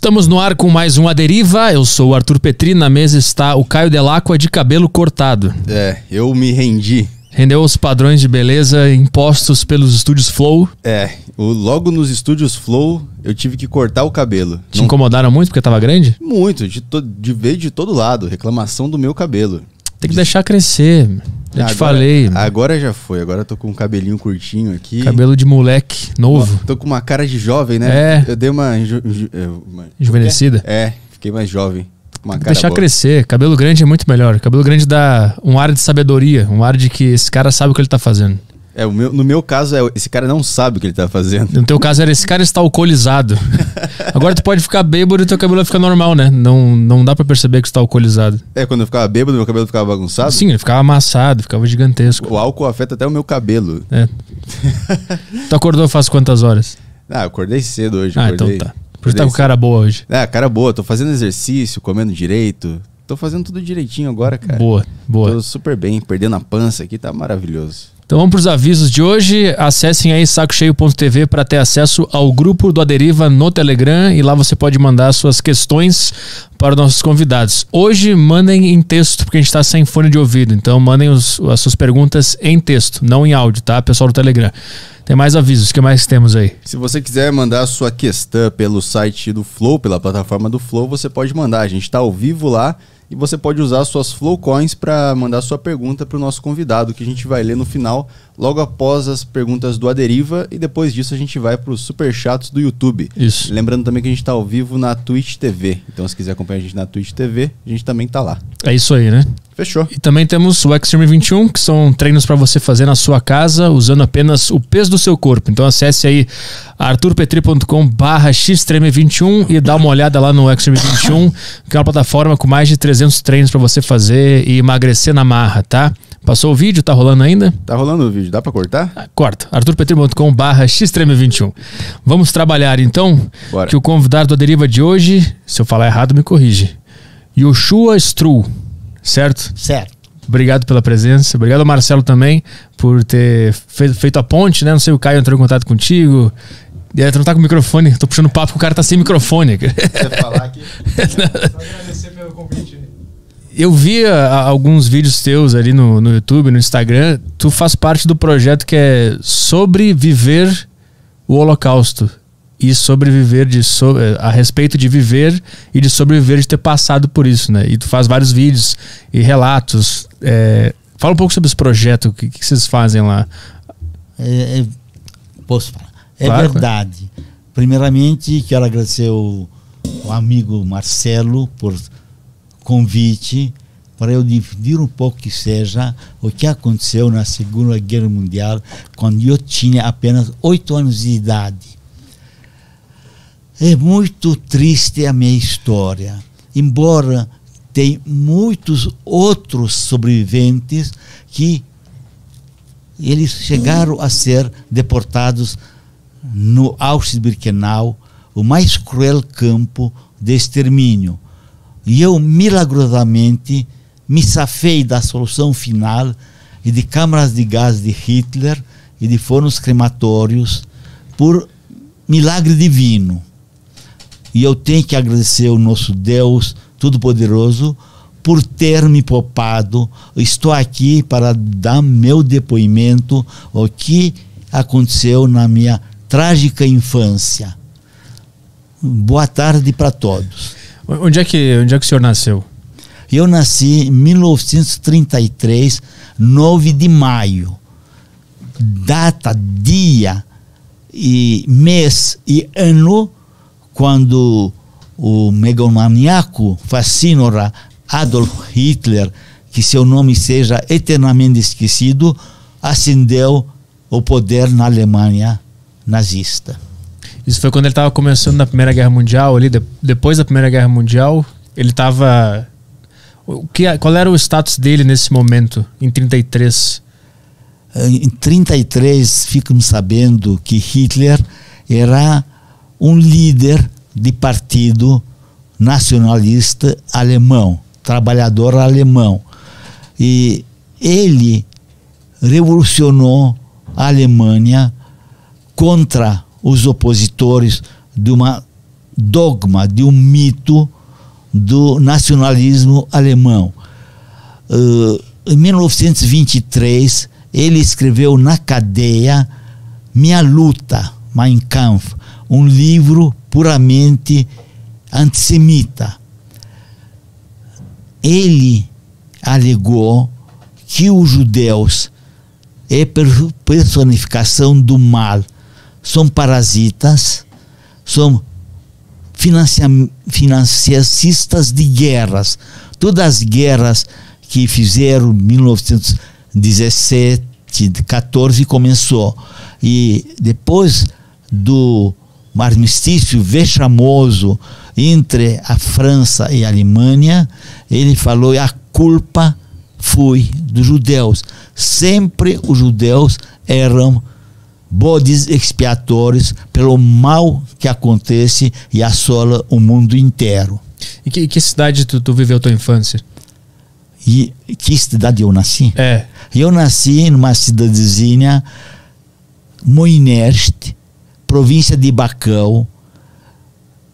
Estamos no ar com mais um A Deriva. Eu sou o Arthur Petri. Na mesa está o Caio Delacqua de cabelo cortado. É, eu me rendi. Rendeu os padrões de beleza impostos pelos estúdios Flow. É, o- logo nos estúdios Flow eu tive que cortar o cabelo. Te incomodaram muito porque tava grande? Muito, de, to, de ver de todo lado, reclamação do meu cabelo. Tem que deixar crescer. Já te falei. Agora já foi, agora eu tô com um cabelinho curtinho aqui. Cabelo de moleque novo, Tô com uma cara de jovem, né? É. Eu dei uma. ju- ju- uma- enjuvenescida. É, fiquei mais jovem. Uma cara deixar boa. crescer. Cabelo grande é muito melhor. Cabelo grande dá um ar de sabedoria, um ar de que esse cara sabe o que ele tá fazendo. É, o meu, no meu caso, é, esse cara não sabe o que ele tá fazendo. No teu caso era esse cara está alcoolizado. Agora tu pode ficar bêbado e teu cabelo vai ficar normal, né? Não, não dá pra perceber que tu tá alcoolizado. É, quando eu ficava bêbado, meu cabelo ficava bagunçado. Sim, ele ficava amassado, ficava gigantesco. O álcool afeta até o meu cabelo. É. tu acordou faz quantas horas? Ah, eu acordei cedo hoje. Ah, acordei. então tá. Por isso tá com cara boa hoje. Ah, cara boa, tô fazendo exercício, comendo direito. Tô fazendo tudo direitinho agora, cara. Boa, boa. Tô super bem, perdendo a pança aqui, tá maravilhoso. Então vamos pros avisos de hoje. Acessem aí sacocheio.tv para ter acesso ao grupo do Aderiva no Telegram e lá você pode mandar suas questões para os nossos convidados. Hoje mandem em texto, porque a gente está sem fone de ouvido. Então mandem os- as suas perguntas em texto, não em áudio, tá? Pessoal do Telegram. Tem mais avisos, o que mais temos aí? Se você quiser mandar a sua questão pelo site do Flow, pela plataforma do Flow, você pode mandar. A gente tá ao vivo lá e você pode usar suas Flow Coins para mandar sua pergunta para o nosso convidado, que a gente vai ler no final, logo após as perguntas do Aderiva e depois disso a gente vai para os super chats do YouTube. Isso. Lembrando também que a gente tá ao vivo na Twitch TV. Então se quiser acompanhar a gente na Twitch TV, a gente também tá lá. É isso aí, né? Fechou. E também temos o Extreme 21, que são treinos para você fazer na sua casa, usando apenas o peso do seu corpo. Então acesse aí arturpetri.com barra xtreme21 e dá uma olhada lá no Extreme 21, que é uma plataforma com mais de 300 treinos para você fazer e emagrecer na marra, tá? Passou o vídeo? Tá rolando ainda? Tá rolando o vídeo, dá pra cortar? Ah, Corta. arturpetri.com barra xtreme21. Vamos trabalhar então, Bora. que o convidado da deriva de hoje, se eu falar errado, me corrige. Yoshua Stru, certo? Certo. Obrigado pela presença. Obrigado ao Marcelo também por ter fe- feito a ponte, né? Não sei, o Caio entrou em contato contigo. E aí, tu não tá com microfone, tô puxando papo que o cara tá sem microfone. Quer falar aqui? agradecer pelo convite. Eu vi ah, alguns vídeos teus ali no, no YouTube, no Instagram. Tu faz parte do projeto que é sobre viver o Holocausto. E sobreviver de so, eh, a respeito de viver e de sobreviver de ter passado por isso, né? E tu faz vários vídeos e relatos. eh, fala um pouco sobre esse projeto, o que, que vocês fazem lá. É, é- posso falar? É Claro, verdade. Primeiramente, quero agradecer o, o amigo Marcelo por convite para eu dividir um pouco que seja o que aconteceu na Segunda Guerra Mundial, quando eu tinha apenas oito anos de idade. É muito triste a minha história, embora tem muitos outros sobreviventes que eles chegaram a ser deportados no Auschwitz-Birkenau, o mais cruel campo de extermínio. E eu, milagrosamente, me safei da solução final e de câmaras de gás de Hitler e de fornos crematórios por milagre divino. E eu tenho que agradecer ao nosso Deus Todo-Poderoso por ter me poupado. Estou aqui para dar meu depoimento ao que aconteceu na minha trágica infância. Boa tarde para todos. Onde é que, onde é que o senhor nasceu? Eu nasci em 1933, 9 de maio. Data, dia e mês e ano quando o megalomaníaco fascínora Adolf Hitler, que seu nome seja eternamente esquecido, ascendeu o poder na Alemanha nazista. Isso foi quando ele estava começando na Primeira Guerra Mundial, ali de- depois da Primeira Guerra Mundial, ele estava o que qual era o status dele nesse momento em 33? Eh, Em 33 ficamos sabendo que Hitler era um líder de partido nacionalista alemão, trabalhador alemão. E ele revolucionou a Alemanha contra os opositores de uma dogma, de um mito do nacionalismo alemão. Uh, em 1923, ele escreveu na cadeia Minha Luta, Mein Kampf, um livro puramente antissemita. Ele alegou que os judeus é personificação do mal, são parasitas, são financiacistas de guerras. Todas as guerras que fizeram em 1917, 14 começou. E depois do armistício vexamoso entre a França e a Alemanha, ele falou: a culpa foi dos judeus. Sempre os judeus eram bodes expiatórios pelo mal que acontece e assola o mundo inteiro. E que, que cidade tu, tu viveu tua infância? E que cidade eu nasci? É. Eu nasci numa cidadezinha, Moinest, província de Bacău,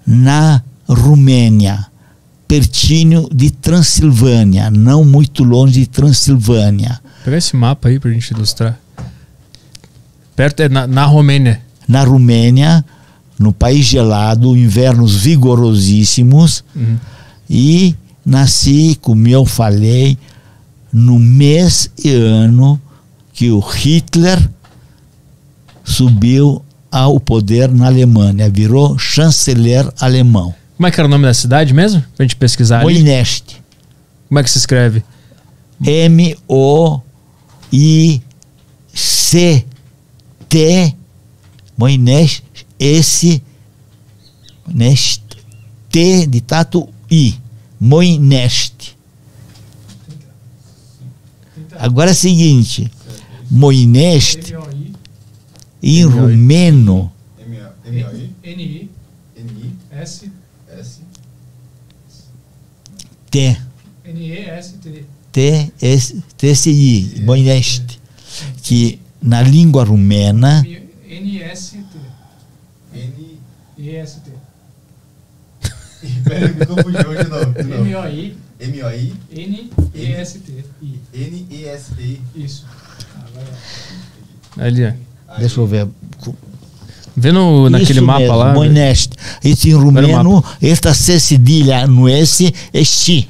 na Romênia, pertinho de Transilvânia, não muito longe de Transilvânia. Pega esse mapa aí pra gente ilustrar. Perto é na, na Romênia. Na Romênia, no país gelado, invernos vigorosíssimos, Uhum. e nasci, como eu falei, no mês e ano que o Hitler subiu ao poder na Alemanha, virou chanceler alemão. Como é que era o nome da cidade mesmo? Pra gente pesquisar ali. Moinest. Como é que se escreve? M-O-I-C-T Moinest S Nest T de tato I. Moinest Agora é o seguinte. Moinest M-O-I, em rumeno. N-I, S, T. N-E-S-T. T S T S I. Moinest que na língua rumena N-S-T. N... E-S-T. Peraí, me confundiu de novo. de novo. M-O-I, M-O-I, N-E-S-T. I. N-E-S-T. Isso. Ali, ó. deixa eu ver Vê no, naquele Isso mapa mesmo, lá. Moinest. Isso em rumeno, esta C cedilha no S é chi.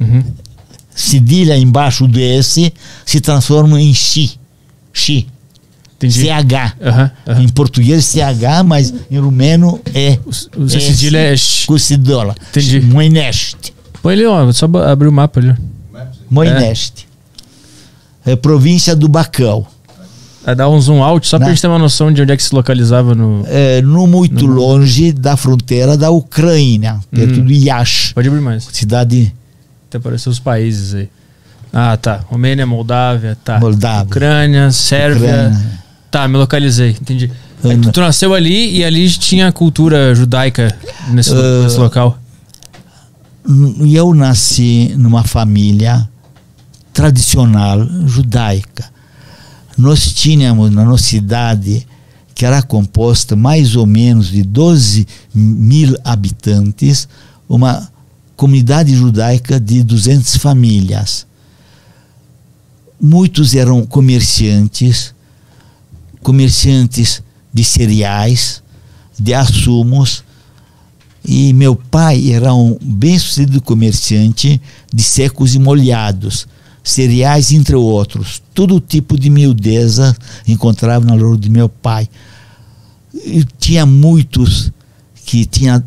Uhum. Cedilha embaixo do S se transforma em chi. Chi. Entendi. CH. Em português CH, mas em rumeno é. O, cedilha é cedilha. Entendi. Moinest. Põe ali, ó. Só abrir o mapa ali. Moinest. É. província do Bacão. Vai dar um zoom out só pra Né? gente ter uma noção de onde é que se localizava no. É, não muito Uhum. longe da fronteira da Ucrânia, perto Uhum. de Yash. Pode abrir mais. Cidade Até aparecer os países aí. Ah, tá. Romênia, Moldávia, tá. Moldávia. Ucrânia, Sérvia. Ucrânia. Tá, me localizei, entendi. Aí Ana. tu, tu nasceu ali e ali tinha cultura judaica nesse, Ah. nesse local. Eu nasci numa família tradicional judaica. Nós tínhamos na nossa cidade, que era composta mais ou menos de 12 mil habitantes, uma comunidade judaica de 200 famílias. Muitos eram comerciantes, comerciantes de cereais, de assumos, e meu pai era um bem-sucedido comerciante de secos e molhados, cereais entre outros. Todo tipo de miudeza encontrava na loja de meu pai. E tinha muitos que tinha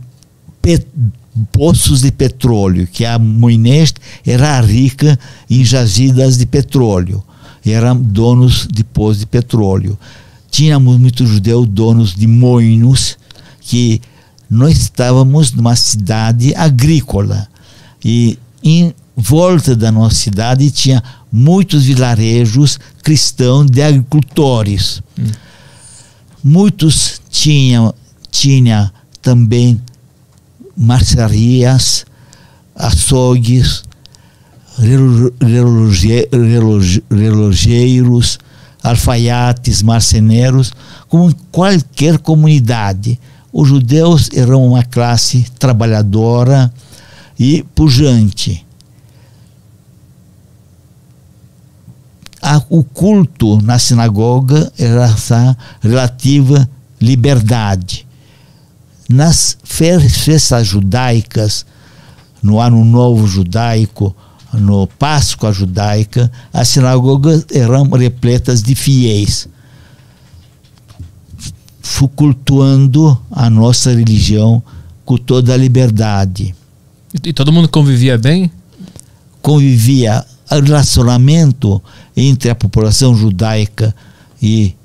poços de petróleo, que a Moinest era rica em jazidas de petróleo. Eram donos de poços de petróleo. Tínhamos muitos judeus donos de moinhos, que nós estávamos numa cidade agrícola. E em volta da nossa cidade tinha muitos vilarejos cristãos de agricultores. Muitos tinham tinha também marcearias, açougues, relo- reloge- reloge- relogeiros, alfaiates, marceneiros, como em qualquer comunidade. os judeus eram uma classe trabalhadora e pujante. O culto na sinagoga era essa relativa liberdade. Nas festas judaicas, no Ano Novo Judaico, no Páscoa Judaica, as sinagogas eram repletas de fiéis, cultuando a nossa religião com toda a liberdade. E todo mundo convivia bem? Convivia. O relacionamento entre a população judaica e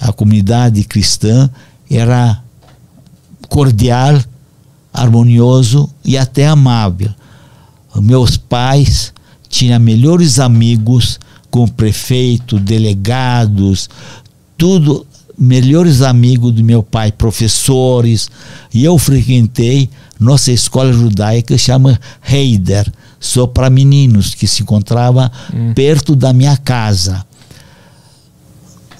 a comunidade cristã era cordial, harmonioso e até amável. Meus pais tinham melhores amigos com prefeito, delegados, tudo melhores amigos do meu pai, professores, e eu frequentei nossa escola judaica chama Heider, só para meninos, que se encontrava hum. perto da minha casa.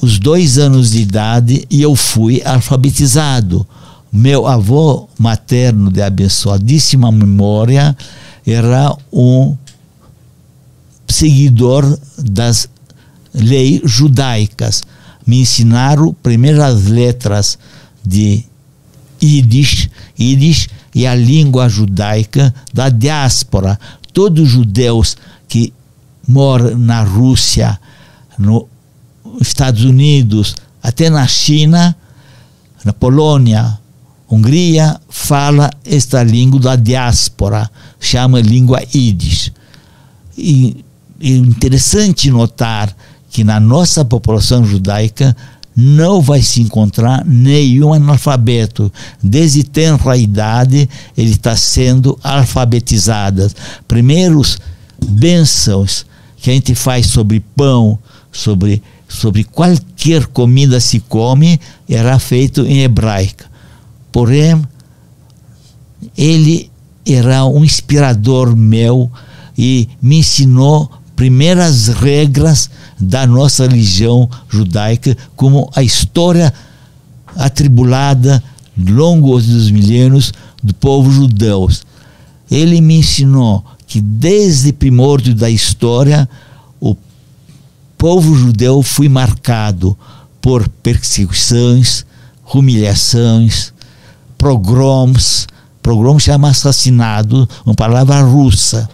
Os dois anos de idade e eu fui alfabetizado. Meu avô materno de abençoadíssima memória era um seguidor das leis judaicas. Me ensinaram primeiras letras de Yiddish, Yiddish e a língua judaica da diáspora. Todos os judeus que moram na Rússia, nos Estados Unidos, até na China, na Polônia, Hungria, fala esta língua da diáspora, chama língua Yiddish. E é interessante notar que na nossa população judaica não vai se encontrar nenhum analfabeto. Desde tenra idade, ele está sendo alfabetizado. Primeiros bênçãos que a gente faz sobre pão, sobre, sobre qualquer comida se come, era feito em hebraica. Porém, ele era um inspirador meu e me ensinou primeiras regras da nossa religião judaica, como a história atribulada, longo dos milênios, do povo judeu. Ele me ensinou que desde o primórdio da história, o povo judeu foi marcado por perseguições, humilhações, pogroms, pogrom chama assassinado, uma palavra russa,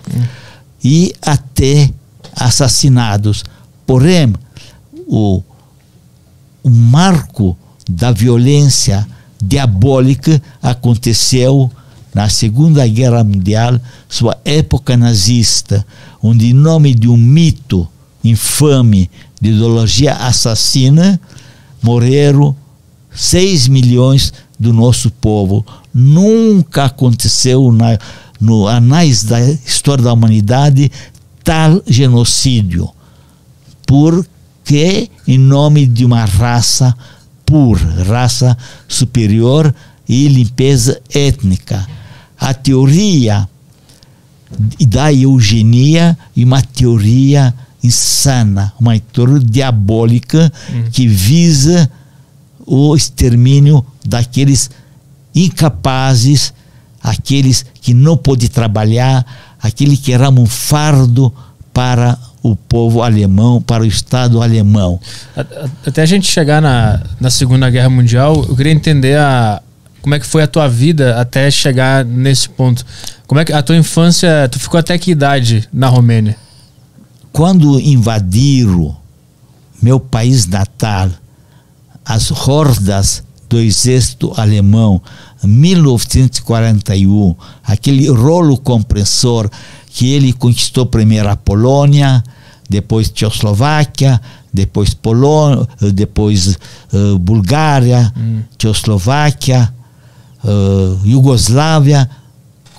e até assassinados. Porém, o, o marco da violência diabólica aconteceu na Segunda Guerra Mundial, sua época nazista, onde, em nome de um mito infame de ideologia assassina, morreram 6 milhões do nosso povo. Nunca aconteceu na, no anais da história da humanidade tal genocídio, porque em nome de uma raça pura, raça superior e limpeza étnica. A teoria da eugenia e uma teoria insana, uma teoria diabólica hum. que visa o extermínio daqueles incapazes, aqueles que não podem trabalhar, aquele que era um fardo para o povo alemão, para o Estado alemão. Até a gente chegar na, na Segunda Guerra Mundial, eu queria entender a, como é que foi a tua vida até chegar nesse ponto. Como é que a tua infância, tu ficou até que idade na Romênia? Quando invadiram meu país natal, as hordas do exército alemão 1941, aquele rolo compressor que ele conquistou primeiro a Polônia, depois Tchecoslováquia, depois Polônia, depois uh, Bulgária, hum. Tchecoslováquia, uh, Iugoslávia,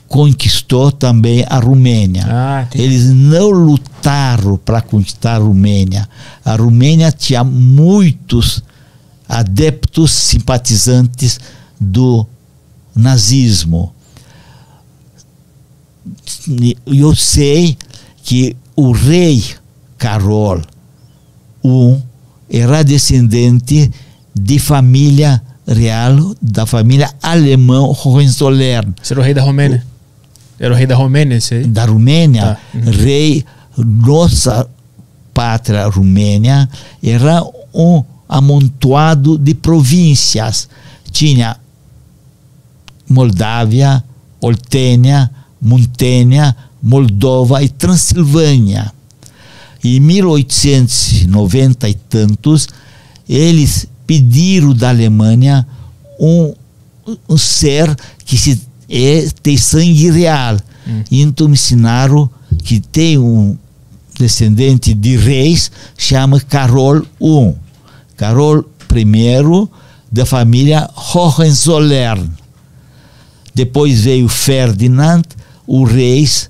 conquistou também a Romênia. Ah, Eles não lutaram para conquistar a Romênia. A Romênia tinha muitos adeptos simpatizantes do nazismo. Eu sei que o rei Carol I era descendente de família real da família alemã Hohenzollern. Esse era o rei da Romênia. Era o rei da Romênia, esse aí? Da Romênia, Tá. Uhum. rei, nossa pátria Romênia, era um amontoado de províncias. Tinha Moldávia, Oltênia, Muntênia, Moldova e Transilvânia. Em 1890 e tantos, eles pediram da Alemanha um, um ser que se, é, tem sangue real. Então me ensinaram que tem um descendente de reis, chama Carol I. Carol I da família Hohenzollern. Depois veio Ferdinand, o reis,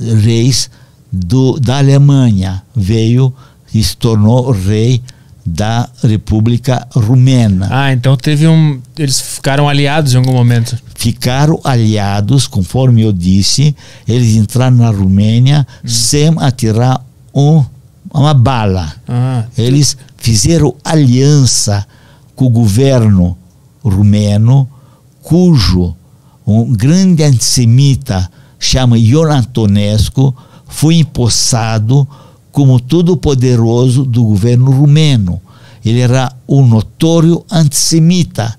reis do, da Alemanha. Veio e se tornou rei da República Rumena. Ah, então teve um. Eles ficaram aliados em algum momento. Ficaram aliados, conforme eu disse, eles entraram na Romênia sem atirar um, uma bala. Ah, Eles fizeram aliança com o governo rumeno, cujo um grande antissemita chama Ion Antonescu foi empossado como todo-poderoso do governo rumeno. Ele era um notório antissemita.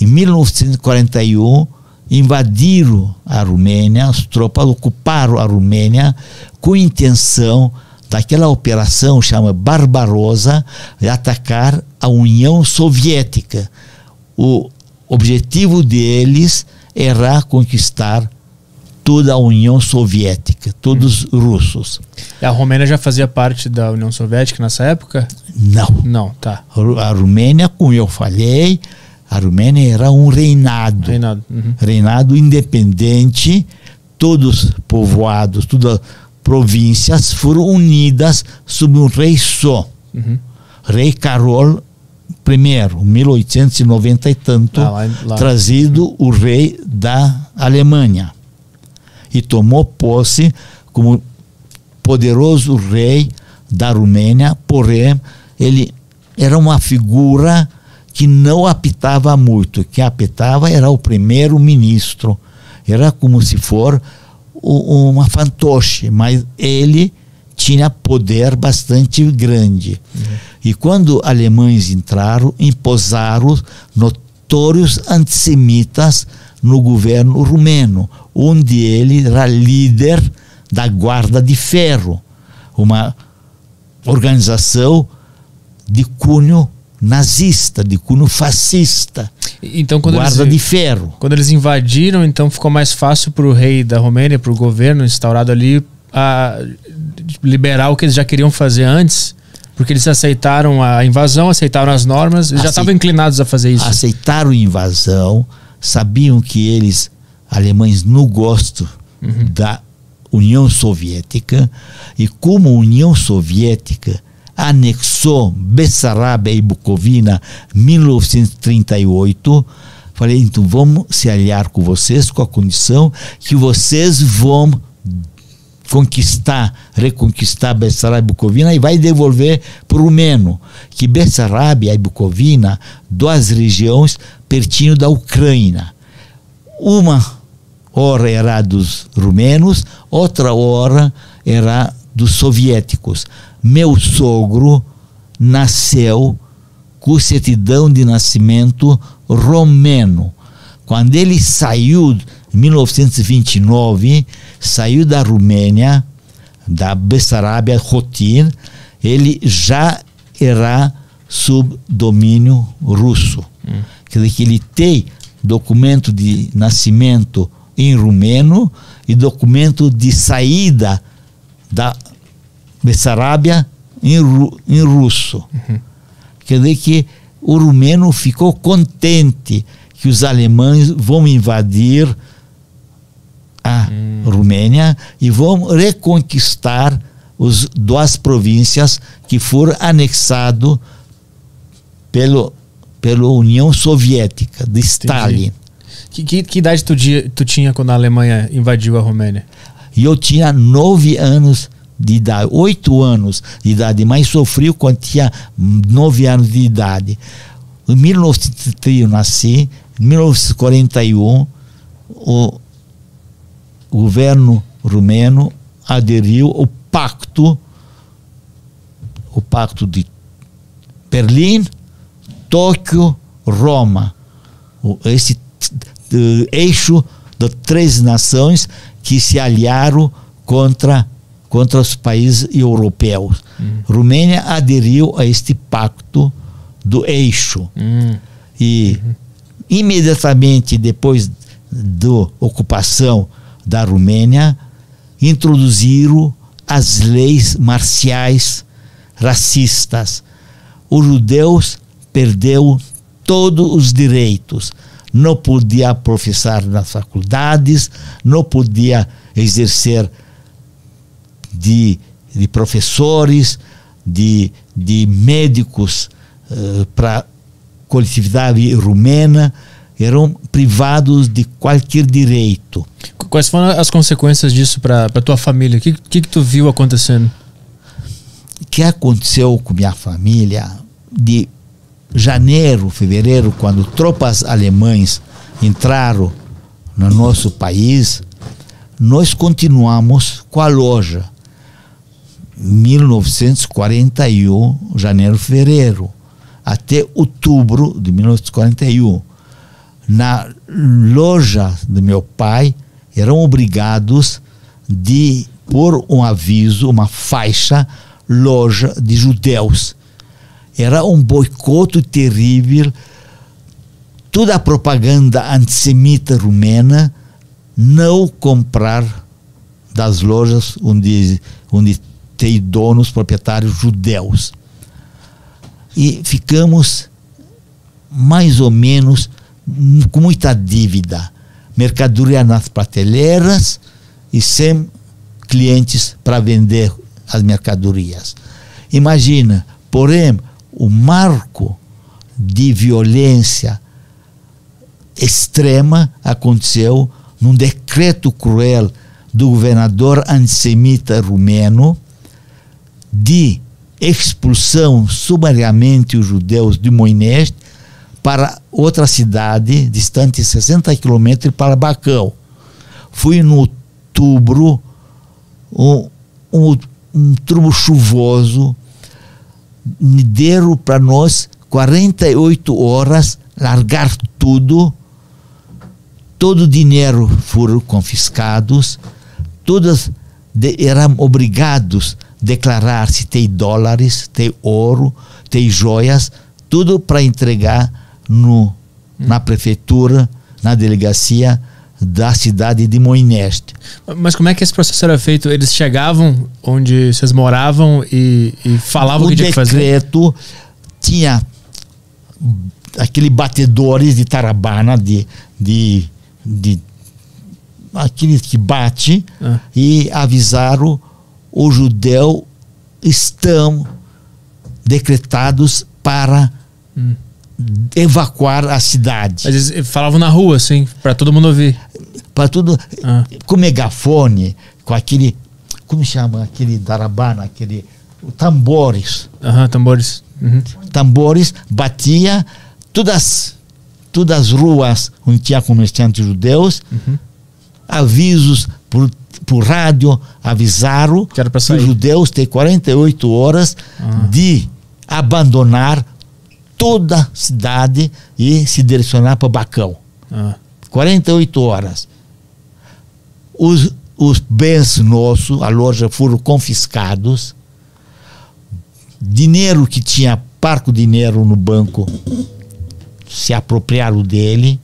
Em 1941, invadiram a Romênia, as tropas ocuparam a Romênia com intenção daquela operação chama Barbarossa de atacar a União Soviética. O objetivo deles era conquistar toda a União Soviética, todos os russos. a Romênia já fazia parte da União Soviética nessa época? Não. Não, tá. A Romênia, como eu falei, a Romênia era um reinado. Reinado. Uhum. Reinado independente, todos povoados, as províncias foram unidas sob um rei só. Uhum. Rei Carol I, 1890 e tanto, Ah, lá- lá. trazido o rei da Alemanha. E tomou posse como poderoso rei da Romênia, porém, ele era uma figura que não apitava muito. Quem apitava era o primeiro-ministro. Era como se for uma fantoche, mas ele tinha poder bastante grande. E quando alemães entraram, imposaram notórios antissemitas no governo rumeno, onde ele era líder da Guarda de Ferro, uma organização de cunho nazista, de cunho fascista, Então, quando Guarda eles, de Ferro. quando eles invadiram, então ficou mais fácil para o rei da Romênia, para o governo instaurado ali, a liberar o que eles já queriam fazer antes, porque eles aceitaram a invasão, aceitaram as normas, eles já estavam inclinados a fazer isso. aceitaram a invasão, sabiam que eles, alemães, não gostam da União Soviética, e como União Soviética anexou Bessarabia e Bucovina em 1938, falei, então vamos se aliar com vocês com a condição que vocês vão conquistar, reconquistar Bessarabia e Bucovina e vai devolver para o rumeno, que Bessarabia e Bucovina, duas regiões pertinho da Ucrânia. Uma hora era dos rumenos, outra hora era dos soviéticos. Meu sogro nasceu com certidão de nascimento romeno. Quando ele saiu, em 1929, saiu da Romênia, da Bessarabia, Rotin, ele já era sob domínio russo. Quer dizer que ele tem documento de nascimento em rumeno e documento de saída da Bessarabia em, ru- em russo. Quer dizer que o rumeno ficou contente que os alemães vão invadir a Romênia e vão reconquistar as duas províncias que foram anexadas pelo, pela União Soviética de Stalin. Que, que- que idade tu, tu tinha quando a Alemanha invadiu a Romênia? E eu tinha nove anos de idade, oito anos de idade, mas sofri quando tinha nove anos de idade. Em 1930 eu nasci, em 1941 o governo rumeno aderiu ao pacto, o pacto de Berlim, Tóquio, Roma. Esse eixo de três nações que se aliaram contra contra os países europeus. Romênia aderiu a este pacto do eixo Hum. e imediatamente depois da ocupação da Romênia introduziram as leis marciais racistas. Os judeus perdeu todos os direitos. Não podia professar nas faculdades, não podia exercer de, de professores, de, de médicos para coletividade rumena, eram privados de qualquer direito. Qu- Quais foram as consequências disso para tua família? O que, que, que tu viu acontecendo? O que aconteceu com minha família de janeiro, fevereiro, quando tropas alemães entraram no nosso país, nós continuamos com a loja. 1941, janeiro, fevereiro, até outubro de 1941. Na loja do meu pai, eram obrigados de pôr um aviso, uma faixa, loja de judeus. Era um boicote terrível. Toda a propaganda antissemita rumena não comprar das lojas onde, onde tem donos, proprietários judeus. E ficamos mais ou menos com muita dívida. Mercadoria nas prateleiras e sem clientes para vender as mercadorias. Imagina, porém, o marco de violência extrema aconteceu num decreto cruel do governador antissemita rumeno de expulsão sumariamente os judeus de Moineste para outra cidade distante 60 quilômetros para Bacão. Fui no outubro, um, um, um turbo chuvoso, me deram para nós 48 horas largar tudo, todo o dinheiro foram confiscados, todas eram obrigados declarar se tem dólares, tem ouro, tem joias, tudo para entregar no, na prefeitura, na delegacia da cidade de Moineste. Mas como é que esse processo era feito? Eles chegavam onde vocês moravam e, e falavam o que tinha que fazer? decreto tinha aquele batedores de tarabana de, de, de aquele que bate Ah. e avisaram o judeu estão decretados para Hum. evacuar a cidade Mas eles falavam na rua, assim, para todo mundo ouvir. para tudo Ah. com megafone com aquele como chama aquele darabana aquele tambores Aham, tambores. Uhum. tambores, batia todas todas as ruas onde tinha comerciantes judeus, avisos por, por rádio, avisaram Que que os judeus têm 48 horas Ah. de abandonar toda a cidade e se direcionar para Bacão. Ah. 48 horas. Os, os bens nossos, a loja, foram confiscados. Dinheiro que tinha parco dinheiro no banco, se apropriaram dele.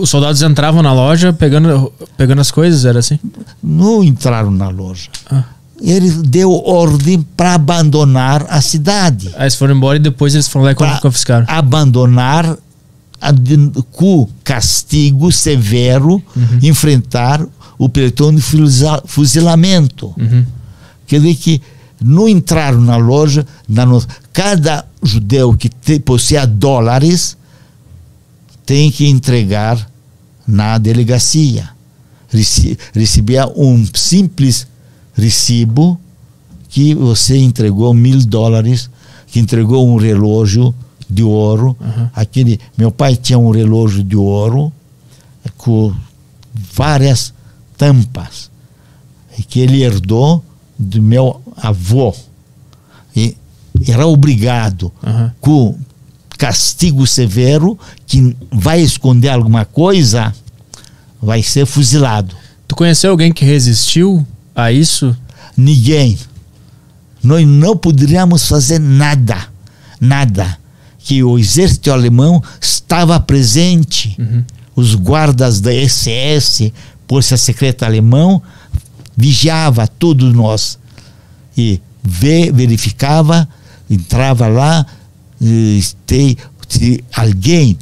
Os soldados entravam na loja pegando, pegando as coisas, era assim? Não entraram na loja. Ah. Ele deu ordem para abandonar a cidade. Aí eles foram embora e depois eles foram lá e Pra confiscaram. abandonar a com castigo severo, enfrentar o pelotão de fuzi- fuzilamento. Uhum. Quer dizer que não entraram na loja, na no- cada judeu que te, possuía dólares tem que entregar na delegacia. Rece, recebia um simples recibo que você entregou mil dólares, que entregou um relógio de ouro. Aquele, meu pai tinha um relógio de ouro com várias tampas que ele herdou do meu avô. E era obrigado Aham. com castigo severo que vai esconder alguma coisa, vai ser fuzilado. Tu conheceu alguém que resistiu a isso? Ninguém. Nós não poderíamos fazer nada. Nada. Que o exército alemão estava presente. Os guardas da SS, Força Secreta Alemão, vigiava todos nós. E verificava, entrava lá, tem, se alguém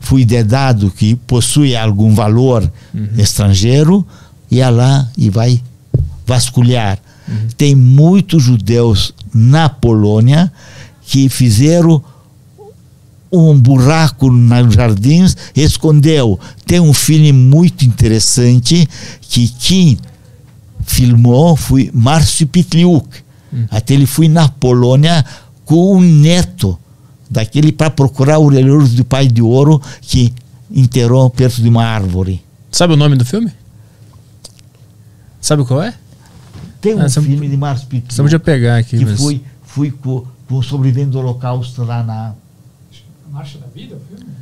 foi dedado que possui algum valor estrangeiro, ia lá e vai vasculhar. Tem muitos judeus na Polônia que fizeram um buraco nos jardins, escondeu. Tem um filme muito interessante que quem filmou foi Márcio Pitliuk. Até ele foi na Polônia com um neto daquele para procurar o relógio do pai de ouro que enterrou perto de uma árvore. Sabe o nome do filme? Sabe qual é? Tem um Ah, filme de Márcio Pitliuk Você podia pegar aqui. que mas- foi, foi com, com o sobrevivente do Holocausto lá na, Marcha da Vida, o filme?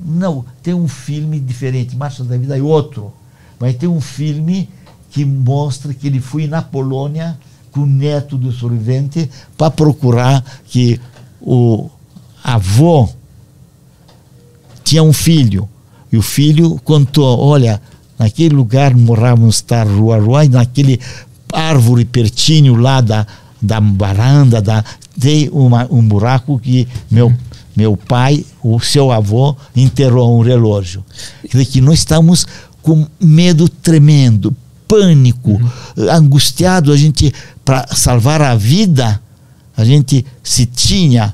Não, tem um filme diferente, Marcha da Vida é outro. Mas tem um filme que mostra que ele foi na Polônia com o neto do sobrevivente para procurar que o avô tinha um filho. E o filho contou, olha, naquele lugar morávamos estar rua rua, e naquele árvore pertinho lá da, da varanda, da, tem uma, um buraco que meu, meu pai, o seu avô, enterrou um relógio. Quer dizer que nós estamos com medo tremendo, pânico, angustiado, a gente, para salvar a vida, a gente, se tinha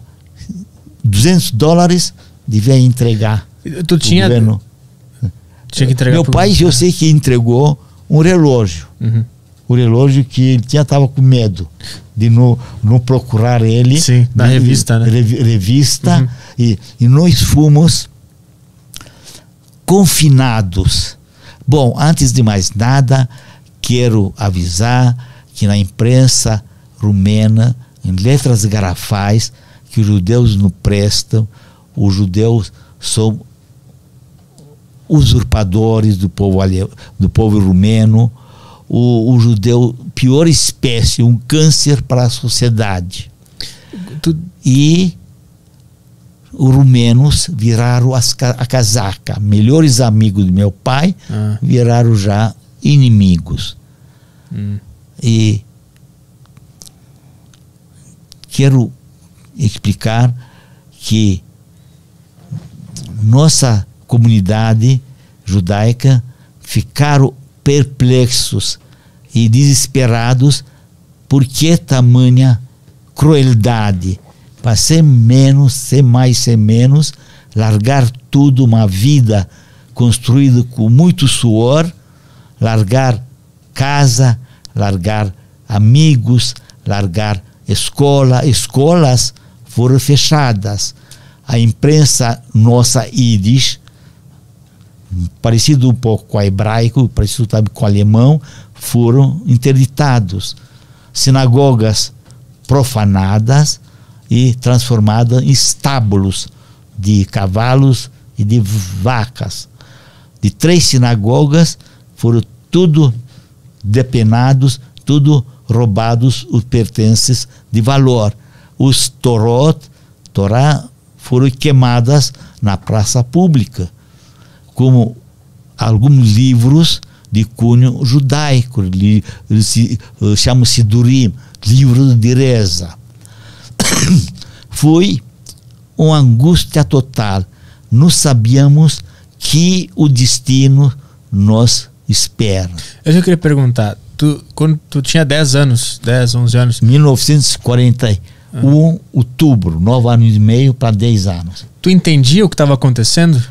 200 dólares, devia entregar. Tu tinha, governo. tinha que entregar Meu pai, eu sei que entregou um relógio. Uhum. O relógio que ele tinha estava com medo de não, não procurar ele. Sim, na De- revista, né? revi- revista. Uhum. E, e nós fomos confinados. Bom, antes de mais nada, quero avisar que na imprensa rumena, em letras garrafais, que os judeus não prestam, os judeus são usurpadores do povo, do povo rumeno, o, o judeu, pior espécie, um câncer para a sociedade. Tu- E os rumenos viraram as a casaca. Melhores amigos do meu pai Ah. viraram já inimigos. Hum. E quero explicar que nossa comunidade judaica ficaram perplexos e desesperados por que tamanha crueldade para ser menos, ser mais, ser menos, largar tudo, uma vida construída com muito suor, largar casa, largar amigos, largar escola, escolas foram fechadas. A imprensa nossa Yiddish, parecido um pouco com o hebraico, parecido também com o alemão, foram interditados. Sinagogas profanadas e transformadas em estábulos de cavalos e de vacas. De três sinagogas foram tudo depenados, tudo roubados os pertences de valor. Os Torot, Torá, foram queimadas na praça pública, como alguns livros de cunho judaico, li, se, eh, chamam-se Durim, livros de reza. Foi uma angústia total. Não sabíamos que o destino nos espera. Eu já queria perguntar, tu, quando tu tinha 10 anos, 10, 11 anos, 1941, outubro, nove anos e meio para 10 anos. tu entendia o que estava acontecendo?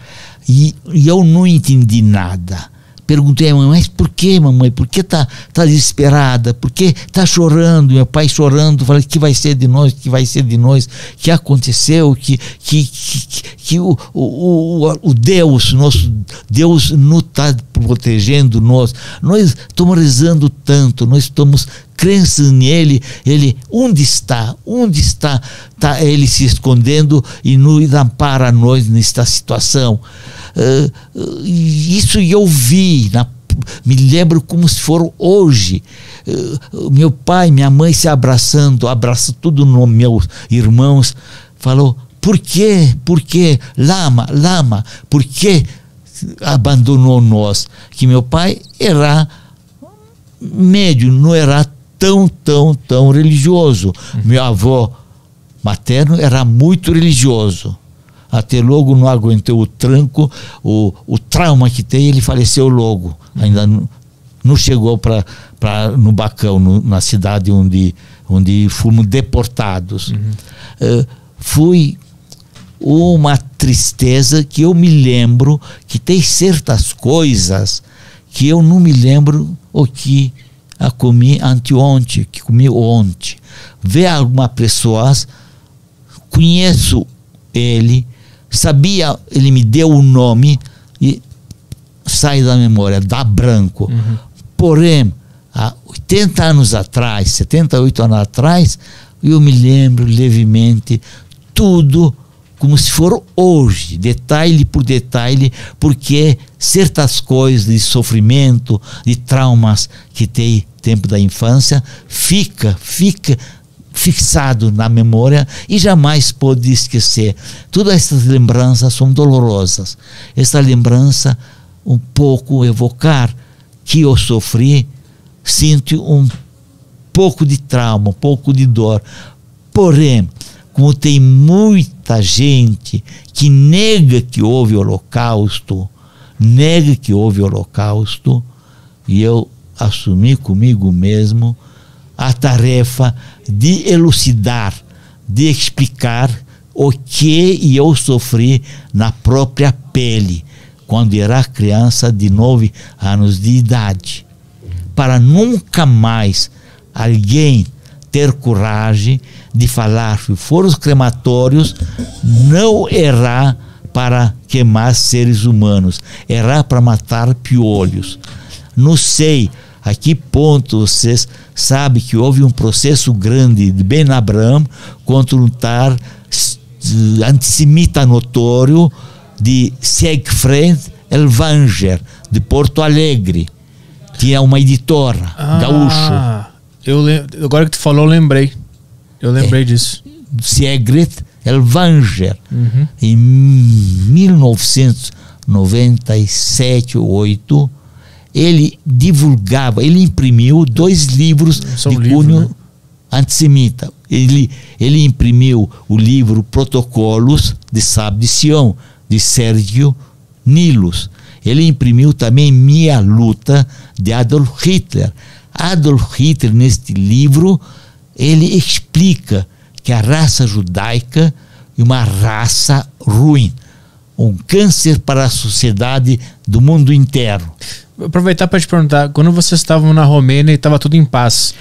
E, e eu não entendi nada, Perguntei à mãe, mas por que, mamãe? Por que tá, tá desesperada? Por que tá chorando? Meu pai chorando, falei, que vai ser de nós? Que vai ser de nós? Que aconteceu? Que, que, que, que o, o, o, Deus, nosso Deus não está protegendo nós. Nós estamos rezando tanto, nós estamos crenças nele, ele onde está? Onde está? Tá ele se escondendo e não ampara nós nesta situação. Uh, isso eu vi, na, me lembro como se for hoje. Uh, meu pai, minha mãe se abraçando, abraça tudo nos meus irmãos, falou: por quê? Por quê? Lama, lama, por que abandonou nós? Que meu pai era médio, não era tão, tão, tão religioso. Meu avô materno era muito religioso até logo não aguentou o tranco, o, o trauma que tem, ele faleceu logo. Ainda não, não chegou para no Bacão, no, na cidade onde, onde fomos deportados. Uhum. Uh, fui uma tristeza que eu me lembro que tem certas coisas que eu não me lembro o que a comi anteontem, que comi ontem. Ver algumas pessoas, conheço ele, sabia, ele me deu o nome e sai da memória, dá branco. Uhum. Porém, há 80 anos atrás, 78 anos atrás, eu me lembro levemente tudo como se for hoje, detalhe por detalhe, porque certas coisas de sofrimento, de traumas que tem tempo da infância, fica, fica fixado na memória e jamais pode esquecer. Todas essas lembranças são dolorosas. Essa lembrança, um pouco evocar que eu sofri, sinto um pouco de trauma, um pouco de dor. Porém, como tem muita gente que nega que houve holocausto, nega que houve holocausto, e eu assumi comigo mesmo a tarefa de elucidar, de explicar o que eu sofri na própria pele quando era criança de nove anos de idade, para nunca mais alguém ter coragem de falar que foros crematórios não errar para queimar seres humanos, errar para matar piolhos. Não sei a que ponto vocês sabem que houve um processo grande de Ben Abraham contra um tar antissemita notório de Siegfried Elvanger, de Porto Alegre. Tinha uma editora, ah, gaúcho. Eu agora que tu falou, eu lembrei. Eu lembrei é, disso. Siegfried Elvanger. Uhum. Em 1997 ou 8 ele divulgava, ele imprimiu dois livros São de livro, cunho né? antissemita. Ele, ele imprimiu o livro Protocolos de Sábio de Sião, de Sérgio Nilos. Ele imprimiu também Minha Luta, de Adolf Hitler. Adolf Hitler, neste livro, ele explica que a raça judaica é uma raça ruim, um câncer para a sociedade do mundo inteiro aproveitar para te perguntar, quando vocês estavam na Romênia e estava tudo em paz,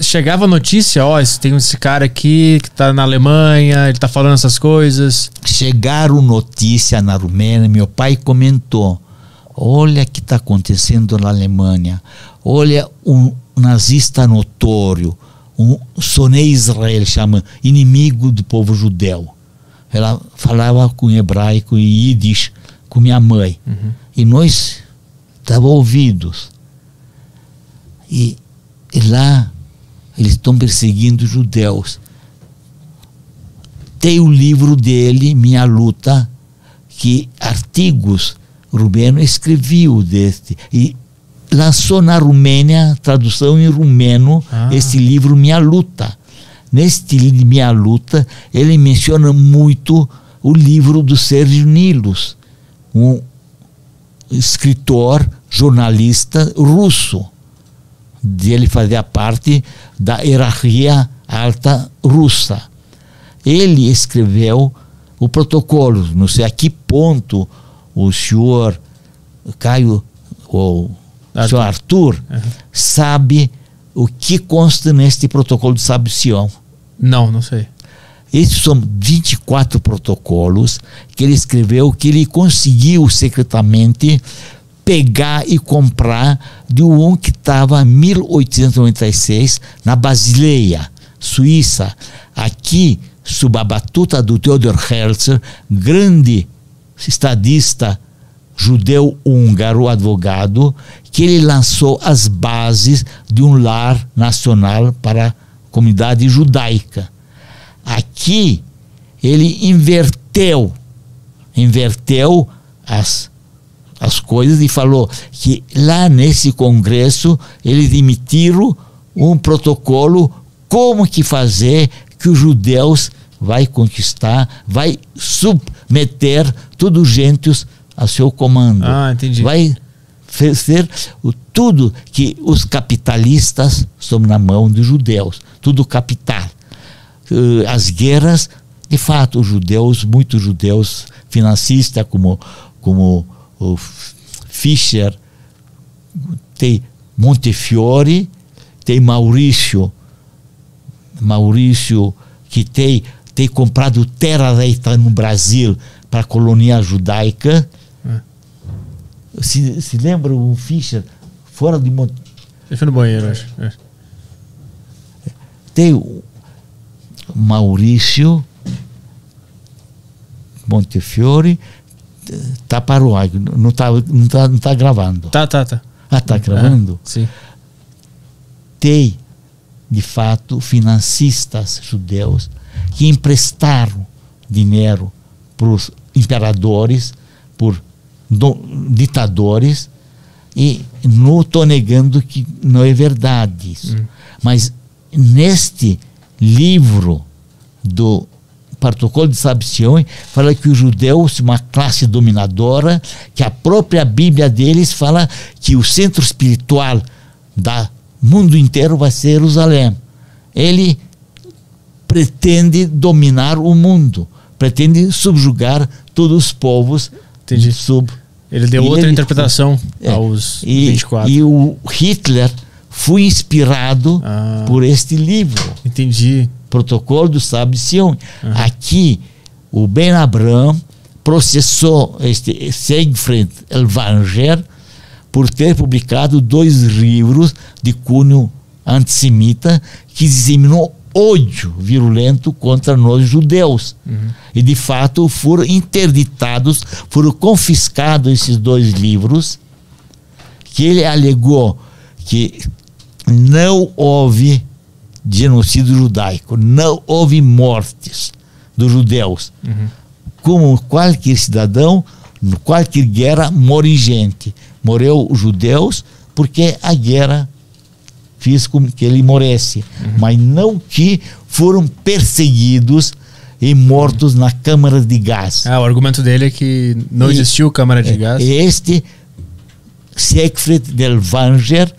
chegava a notícia, ó, oh, tem esse cara aqui que está na Alemanha, ele está falando essas coisas? Chegaram notícia na Romênia, meu pai comentou, olha o que está acontecendo na Alemanha, olha um nazista notório, um Soné Israel, chama inimigo do povo judeu. Ela falava com hebraico e yiddish com minha mãe. Uhum. E nós estavam ouvidos. E, e lá eles estão perseguindo judeus. Tem o livro dele, Minha Luta, que artigos Rubeno escreveu deste. E lançou na Romênia, tradução em rumeno, ah. esse livro Minha Luta. Neste livro Minha Luta, ele menciona muito o livro do Sérgio Nilos, um escritor, jornalista russo. Ele fazia parte da hierarquia alta russa. Ele escreveu o protocolo. Não sei a que ponto o senhor Caio o Arthur. senhor Arthur sabe o que consta neste protocolo de Sabe-Sião. Não, não sei. Esses são 24 protocolos que ele escreveu, que ele conseguiu secretamente pegar e comprar de um que estava em 1896 na Basileia, Suíça. Aqui, sob a batuta do Theodor Herzl, grande estadista judeu húngaro, advogado, que ele lançou as bases de um lar nacional para a comunidade judaica. Aqui ele inverteu, inverteu as, as coisas e falou que lá nesse congresso eles emitiram um protocolo como que fazer que os judeus vai conquistar, vai submeter todos os gentios a seu comando. Ah, entendi. Vai fazer o, tudo que os capitalistas estão na mão dos judeus, tudo capital. Uh, as guerras, de fato, os judeus, muitos judeus financistas, como, como o Fischer, tem Montefiore, tem Maurício, Maurício que tem, tem comprado terra no Brasil para a colônia judaica. É. Se, se lembra o Fischer, fora de Monte... Deixa no banheiro, acho. É. Tem Maurício Montefiore, tá para o ar, não está não tá, não tá gravando. Tá, tá, tá. Ah, tá gravando? Ah, sim. Tem, de fato, financistas judeus que emprestaram dinheiro para os imperadores, por do, ditadores, e não estou negando que não é verdade isso. Hum. Mas neste livro do protocolo de Sabcione fala que os judeus uma classe dominadora, que a própria Bíblia deles fala que o centro espiritual da mundo inteiro vai ser Jerusalém. Ele pretende dominar o mundo, pretende subjugar todos os povos Entendi. sub Ele deu outra ele- interpretação é, aos e, 24. e o Hitler foi inspirado Ah. por este livro. Entendi. protocolo do Sábio de Sião. Aqui, o Ben Abraham processou este Siegfried Elvanger por ter publicado dois livros de cunho antissemita que disseminou ódio virulento contra nós judeus. E, de fato, foram interditados, foram confiscados esses dois livros, que ele alegou que não houve genocídio judaico, não houve mortes dos judeus. Como qualquer cidadão, qualquer guerra, morre gente. Morreu os judeus porque a guerra fez com que ele morresse, mas não que foram perseguidos e mortos na câmara de gás. Ah, o argumento dele é que não E- existiu câmara de gás. Este Siegfried Delvanger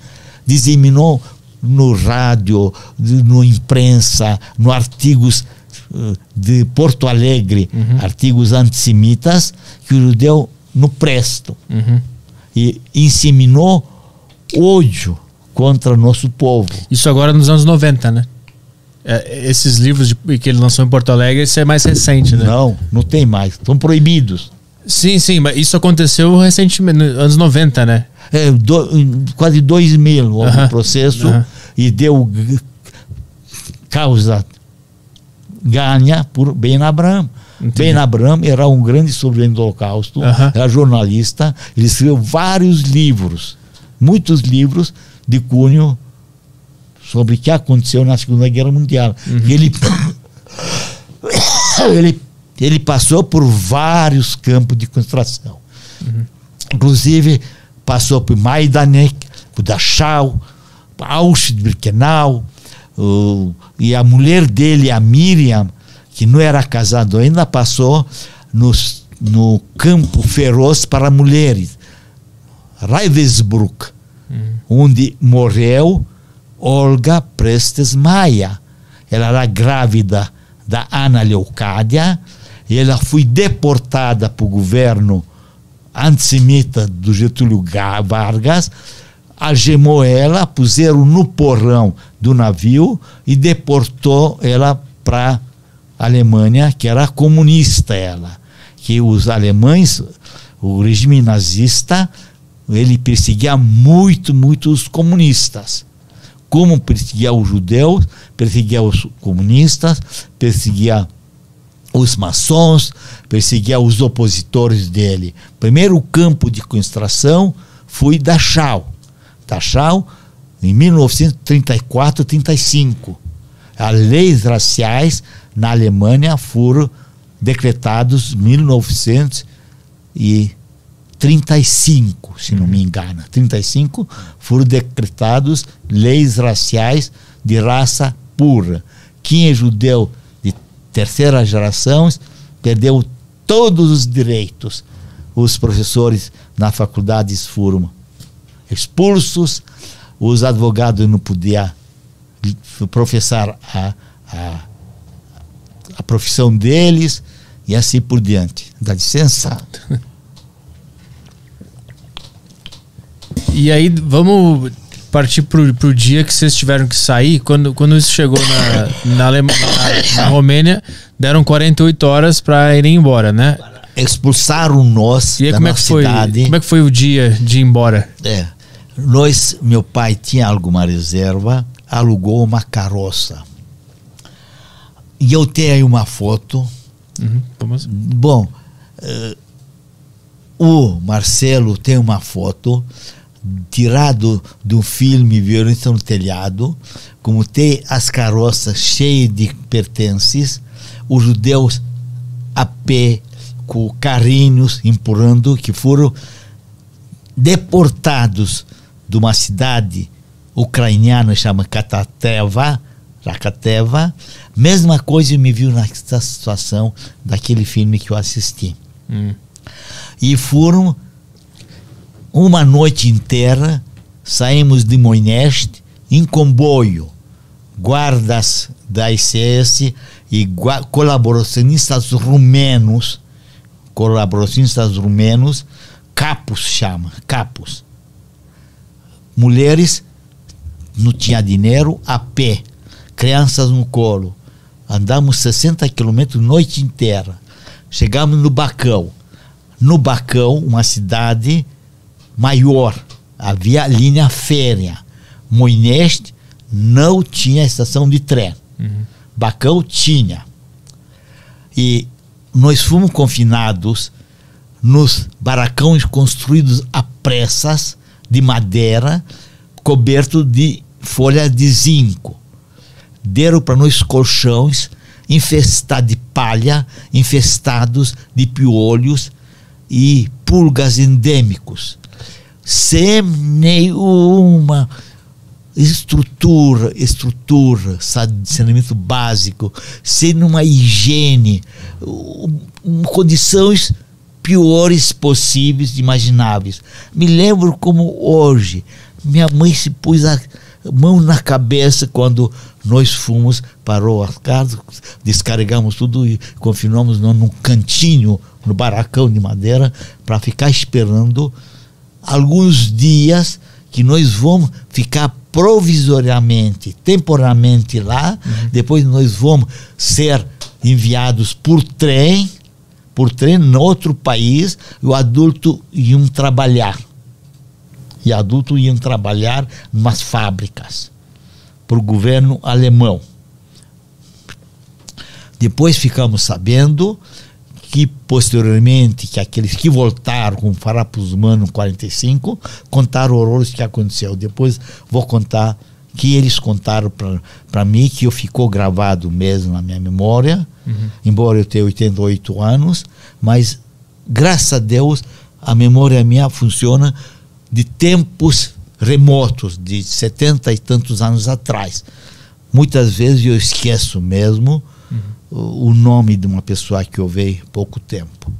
disseminou no rádio, no imprensa, no artigos eh, de Porto Alegre, artigos antissemitas, que o judeu não presta. Uhum. E inseminou ódio contra nosso povo. Isso agora nos anos 90, né? É, esses livros de- que ele lançou em Porto Alegre, isso é mais recente, né? Não, não tem mais. Estão proibidos. Sim, sim, mas isso aconteceu recentemente, nos anos 90, né? É, do- quase dois mil houve Aham, um processo aham. e deu causa ganha por Ben Abraham. Entendi. Ben Abraham era um grande sobrevivente do Holocausto, Aham. era jornalista, ele escreveu vários livros, muitos livros de cunho sobre o que aconteceu na Segunda Guerra Mundial. Uhum. E Ele, ele, ele passou por vários campos de concentração. Inclusive, passou por Majdanek, por Dachau, Auschwitz-Birkenau, e a mulher dele, a Miriam, que não era casada ainda, passou nos, no campo feroz para mulheres, Ravensbrück, onde morreu Olga Prestes Maia. Ela era grávida da Ana Leocádia e ela foi deportada para o governo antissemita do Getúlio Vargas, algemou ela, puseram no porrão do navio e deportou ela para a Alemanha, que era comunista ela. Que os alemães, o regime nazista, ele perseguia muito, muito os comunistas. Como perseguia os judeus, perseguia os comunistas, perseguia os maçons, perseguia os opositores dele. Primeiro campo de concentração foi Dachau. Dachau, em 1934-35. As leis raciais na Alemanha foram decretados em 1935, se não me engano. 35 foram decretados leis raciais de raça pura. Quem é judeu terceira geração, perdeu todos os direitos. Os professores na faculdade foram expulsos, os advogados não podiam professar a, a, a profissão deles e assim por diante. Dá licença? E aí, vamos partir pro, pro dia que vocês tiveram que sair, quando, quando isso chegou na, na, Alema, na, na Romênia, deram 48 horas para irem embora, né? Expulsaram nós e aí, da como é que foi, cidade. Como é que foi o dia de ir embora? É. Nós, meu pai tinha alguma reserva, alugou uma carroça. E eu tenho aí uma foto. Uhum, vamos. Bom, uh, o Marcelo tem uma foto tirado do filme Violência no Telhado, como tem as carroças cheias de pertences, os judeus a pé, com carrinhos empurrando, que foram deportados de uma cidade ucraniana chamada Katateva, Rakateva. Mesma coisa me viu nessa situação daquele filme que eu assisti. Hum. E foram uma noite inteira, saímos de Moineste em comboio, guardas da ICS e colaboracionistas rumenos, colaboracionistas rumenos, capos chama, capos. Mulheres não tinha dinheiro, a pé, crianças no colo. Andamos 60 quilômetros noite inteira. Chegamos no Bacão. No Bacão, uma cidade maior. Havia linha férrea. Moineste não tinha estação de trem. Uhum. Bacão tinha. E nós fomos confinados nos barracões construídos a pressas de madeira, coberto de folha de zinco. Deram para nós colchões infestados de palha, infestados de piolhos e pulgas endêmicos sem nenhuma estrutura, estrutura, saneamento básico, sem uma higiene, condições piores possíveis, imagináveis. Me lembro como hoje minha mãe se pôs a mão na cabeça quando nós fomos para o casa, descarregamos tudo e confinamos num cantinho, no barracão de madeira, para ficar esperando alguns dias que nós vamos ficar provisoriamente, temporariamente lá, uhum. depois nós vamos ser enviados por trem, por trem em outro país, e o adulto iam trabalhar. E adulto iam trabalhar em umas fábricas para o governo alemão. Depois ficamos sabendo que posteriormente, que aqueles que voltaram com o Farrapos Humano 45, contaram horrores que aconteceu. Depois vou contar que eles contaram para mim, que eu ficou gravado mesmo na minha memória, uhum. embora eu tenha 88 anos, mas graças a Deus a memória minha funciona de tempos remotos, de 70 e tantos anos atrás. Muitas vezes eu esqueço mesmo, o nome de uma pessoa que eu veio há pouco tempo.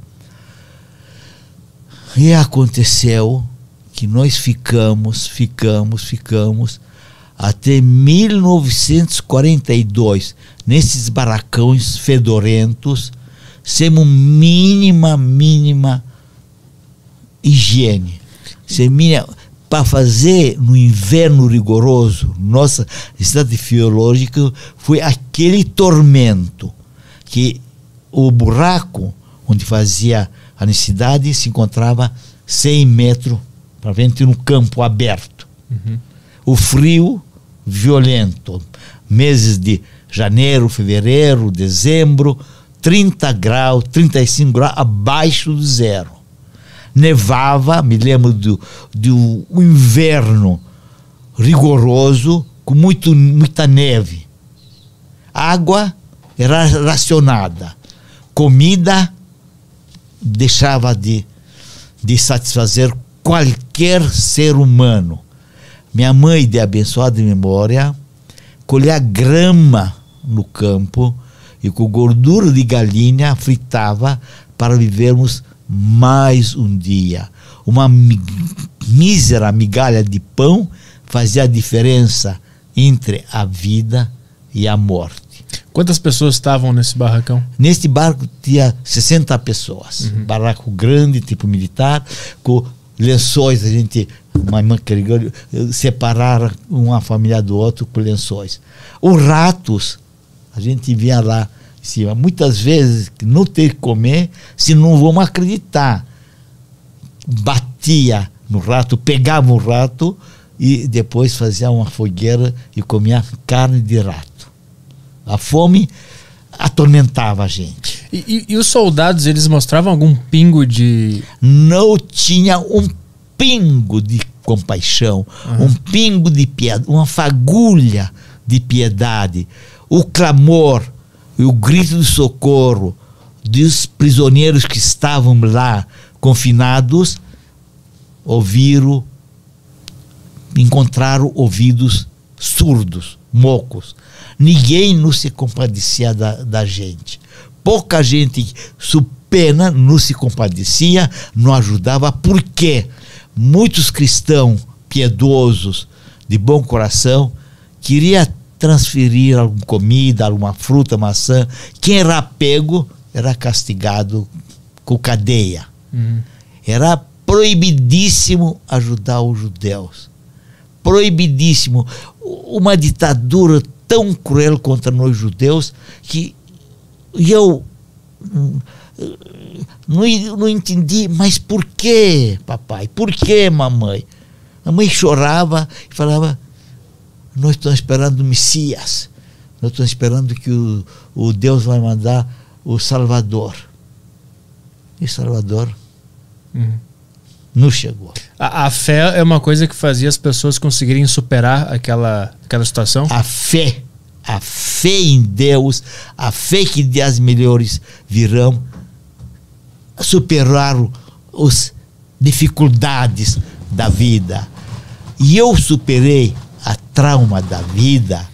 E aconteceu que nós ficamos, ficamos, ficamos até 1942 nesses barracões fedorentos, sem uma mínima, mínima higiene. Seminha para fazer no inverno rigoroso, nossa cidade fisiológica foi aquele tormento que o buraco onde fazia a necessidade se encontrava 100 metros para frente no campo aberto. Uhum. O frio violento, meses de janeiro, fevereiro, dezembro, 30 graus, 35 graus abaixo do zero. Nevava, me lembro do, do inverno rigoroso, com muito, muita neve. Água racionada. Comida deixava de, de satisfazer qualquer ser humano. Minha mãe, de abençoada memória, colhia grama no campo e com gordura de galinha fritava para vivermos mais um dia. Uma mísera migalha de pão fazia a diferença entre a vida e a morte. Quantas pessoas estavam nesse barracão? Neste barco tinha 60 pessoas. Uhum. Barraco grande, tipo militar, com lençóis, a gente, uma irmã carregou, separar uma família do outro com lençóis. Os ratos, a gente via lá em cima. Muitas vezes, não ter que comer, se não vamos acreditar. Batia no rato, pegava o rato e depois fazia uma fogueira e comia carne de rato. A fome atormentava a gente. E, e, e, os soldados, eles mostravam algum pingo de. Não tinha um pingo de compaixão, um pingo de piedade, uma fagulha de piedade. O clamor e o grito de socorro dos prisioneiros que estavam lá confinados ouviram, encontraram ouvidos surdos, mocos ninguém não se compadecia da, da gente. Pouca gente, su pena, não se compadecia, não ajudava, porque muitos cristãos piedosos, de bom coração, queria transferir alguma comida, alguma fruta, maçã. Quem era pego era castigado com cadeia. Uhum. Era proibidíssimo ajudar os judeus. Proibidíssimo. Uma ditadura tão cruel contra nós judeus que eu não, não entendi, mas por que, papai? Por que, mamãe? A mãe chorava e falava: Nós estamos esperando o Messias, nós estamos esperando que o, o Deus vai mandar o Salvador. E Salvador uhum. Não chegou. A, a, fé é uma coisa que fazia as pessoas conseguirem superar aquela, aquela situação? A fé, a fé em Deus, a fé que dias melhores virão, superaram as dificuldades da vida. E eu superei a trauma da vida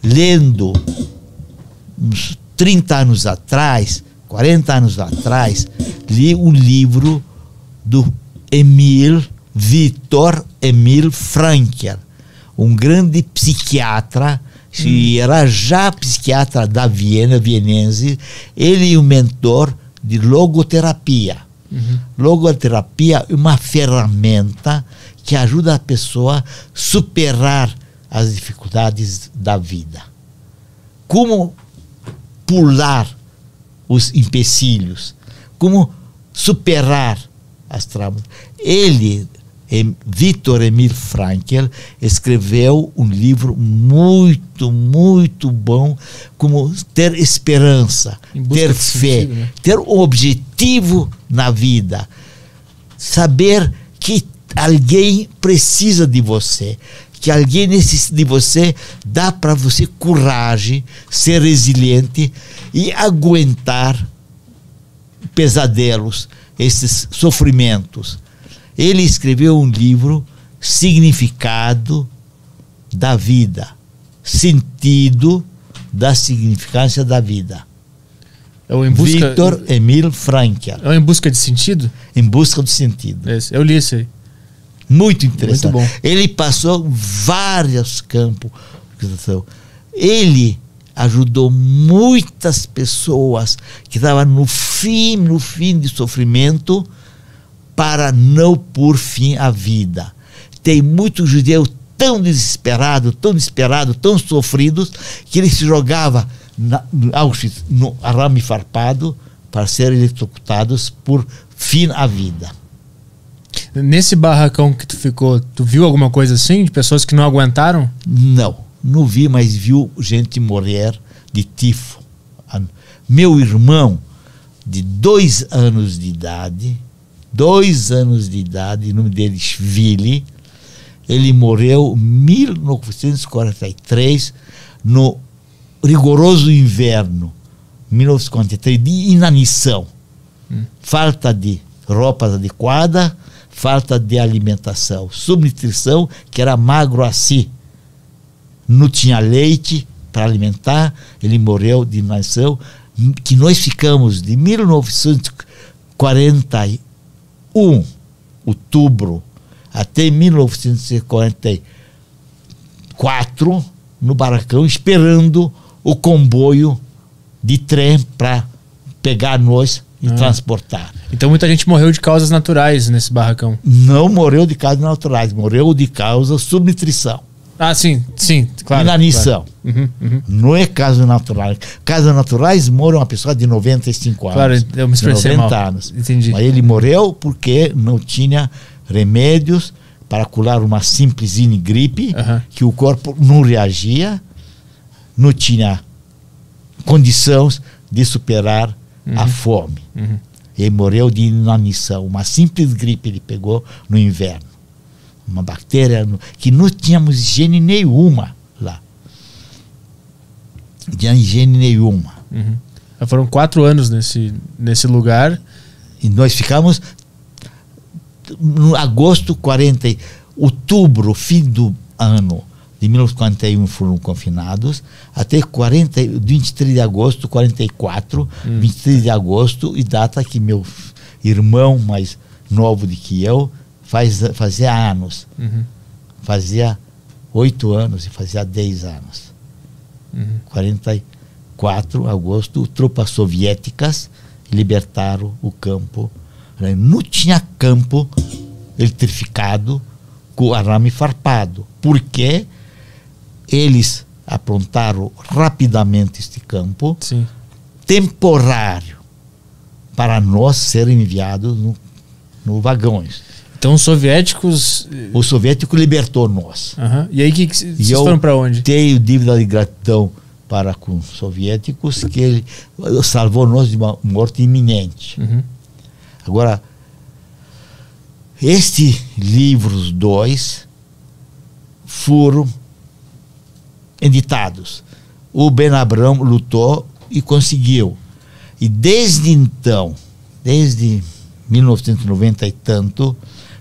lendo uns 30 anos atrás, 40 anos atrás, li um livro do Emil Victor Emil Frankel, um grande psiquiatra, que hum. era já psiquiatra da Viena, vienense, ele é o mentor de logoterapia. Uhum. Logoterapia é uma ferramenta que ajuda a pessoa a superar as dificuldades da vida. Como pular os empecilhos, como superar as. Ele, Victor Emil Frankel, escreveu um livro muito, muito bom, como ter esperança, ter fé, sentido, né? ter um objetivo na vida, saber que alguém precisa de você, que alguém necessita de você, dá para você coragem, ser resiliente e aguentar pesadelos, esses sofrimentos. Ele escreveu um livro, Significado da Vida, Sentido da Significância da Vida. É o em busca, Victor Emil Frankl. É o Em Busca de Sentido? Em Busca do Sentido. Esse, eu li isso aí. Muito interessante. Muito bom. Ele passou vários campos. Ele ajudou muitas pessoas que estavam no fim, no fim de sofrimento, para não pôr fim à vida. Tem muitos judeus tão desesperados, tão desesperados, tão sofridos, que ele se jogava na, no Auschwitz, no arame farpado, para serem eletrocutados por fim à vida. Nesse barracão que tu ficou, tu viu alguma coisa assim? De pessoas que não aguentaram? Não, não vi, mas viu gente morrer de tifo. Meu irmão, de dois anos de idade, dois anos de idade, o nome dele Svili, ele morreu em 1943, no rigoroso inverno, 1943, de inanição. Hum. Falta de roupas adequadas, falta de alimentação, subnutrição, que era magro assim. Não tinha leite para alimentar, ele morreu de inanição, que nós ficamos de 1941, outubro, até 1944, no barracão, esperando o comboio de trem para pegar nós e ah. transportar. Então muita gente morreu de causas naturais nesse barracão. Não morreu de causas naturais, morreu de causa subnutrição. Ah, sim, sim, claro. Inanição. Claro. Uhum, uhum. Não é caso natural. Casos naturais morre uma pessoa de 95 anos. Claro, eu me expressei 90 mal. anos. Entendi. Mas ele morreu porque não tinha remédios para curar uma simples gripe, uhum. que o corpo não reagia, não tinha condições de superar a uhum. fome. Uhum. Ele morreu de inanição. Uma simples gripe ele pegou no inverno. Uma bactéria que não tínhamos higiene nenhuma lá. Não tinha higiene nenhuma. Uhum. Foram quatro anos nesse, nesse lugar. E nós ficamos no agosto 40, outubro, fim do ano de 1941 foram confinados, até 40, 23 de agosto, 44, hum. 23 de agosto, e data que meu irmão mais novo do que eu faz, fazia anos. Uhum. Fazia oito anos e fazia dez anos. Uhum. 44 de agosto, tropas soviéticas libertaram o campo. Não tinha campo eletrificado com arame farpado. Porque eles aprontaram rapidamente este campo Sim. temporário para nós serem enviados no, no vagões. Então os soviéticos. O soviético libertou nós. Uhum. E aí que, que vocês foram para onde? Tenho dívida de gratidão para com os soviéticos que ele salvou nós de uma morte iminente. Uhum. Agora, estes livros dois foram editados. O Ben Abrão lutou e conseguiu. E desde então, desde 1990 e tanto,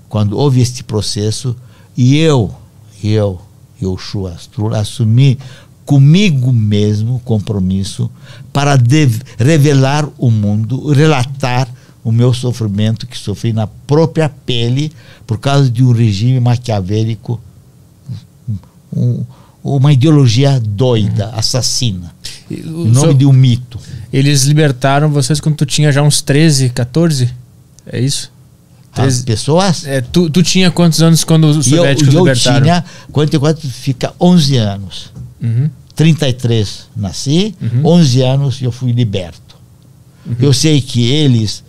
quando houve este processo, e eu, eu, Yoshua Astrul, assumi comigo mesmo compromisso para revelar o mundo, relatar o meu sofrimento que sofri na própria pele por causa de um regime maquiavélico, um, uma ideologia doida, assassina. em nome de um mito. Eles libertaram vocês quando tu tinha já uns 13, 14? É isso? 13. As pessoas? É, tu, tu tinha quantos anos quando os soviéticos eu, eu libertaram? Eu tinha, 44 fica 11 anos. Uhum. 33 nasci, uhum. 11 anos eu fui liberto. Uhum. Eu sei que eles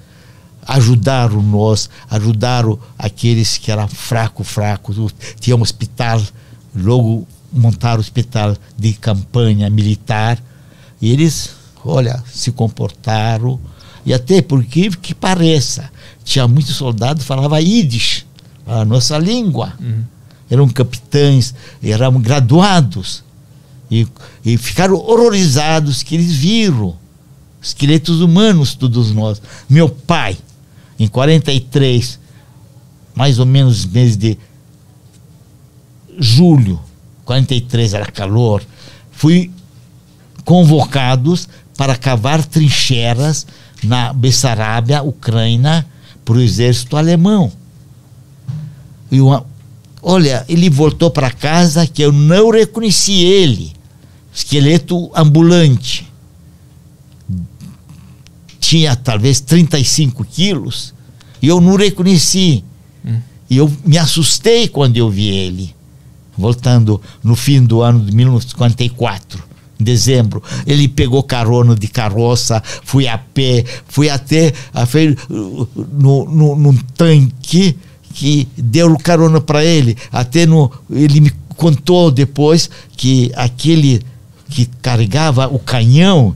ajudaram nós, ajudaram aqueles que eram fracos, fracos. Tinha um hospital logo montar o hospital de campanha militar. E eles, olha, se comportaram. E até porque que pareça, tinha muitos soldados que falavam Yiddish, a nossa língua. Uhum. Eram capitães, eram graduados. E, e ficaram horrorizados que eles viram esqueletos humanos, todos nós. Meu pai, em 43, mais ou menos mês de julho 43 era calor, fui convocados para cavar trincheiras na Bessarabia, Ucrânia, para o exército alemão. E uma, olha, ele voltou para casa que eu não reconheci ele. Esqueleto ambulante. Tinha talvez 35 quilos. E eu não reconheci. E eu me assustei quando eu vi ele. Voltando no fim do ano de 1954, em dezembro. Ele pegou carona de carroça, fui a pé, fui até a, no, no, num tanque que deu carona para ele. Até no, ele me contou depois que aquele que carregava o canhão,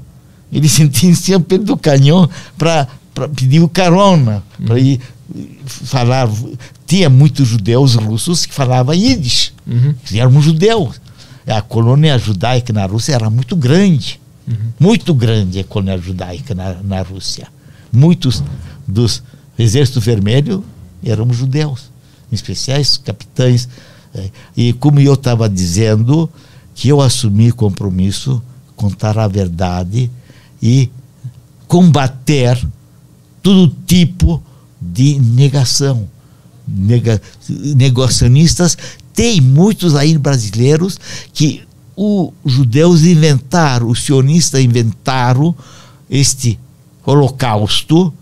ele sentia pelo do canhão para pedir o carona, para ir falar. Tinha muitos judeus russos que falavam Yiddish, uhum. eram judeus. A colônia judaica na Rússia era muito grande, uhum. muito grande a colônia judaica na, na Rússia. Muitos dos exército vermelho eram judeus, em especiais capitães. É, e como eu estava dizendo, que eu assumi compromisso, contar a verdade e combater todo tipo de negação. Nega, negacionistas, tem muitos aí brasileiros que os judeus inventaram, os sionistas inventaram este holocausto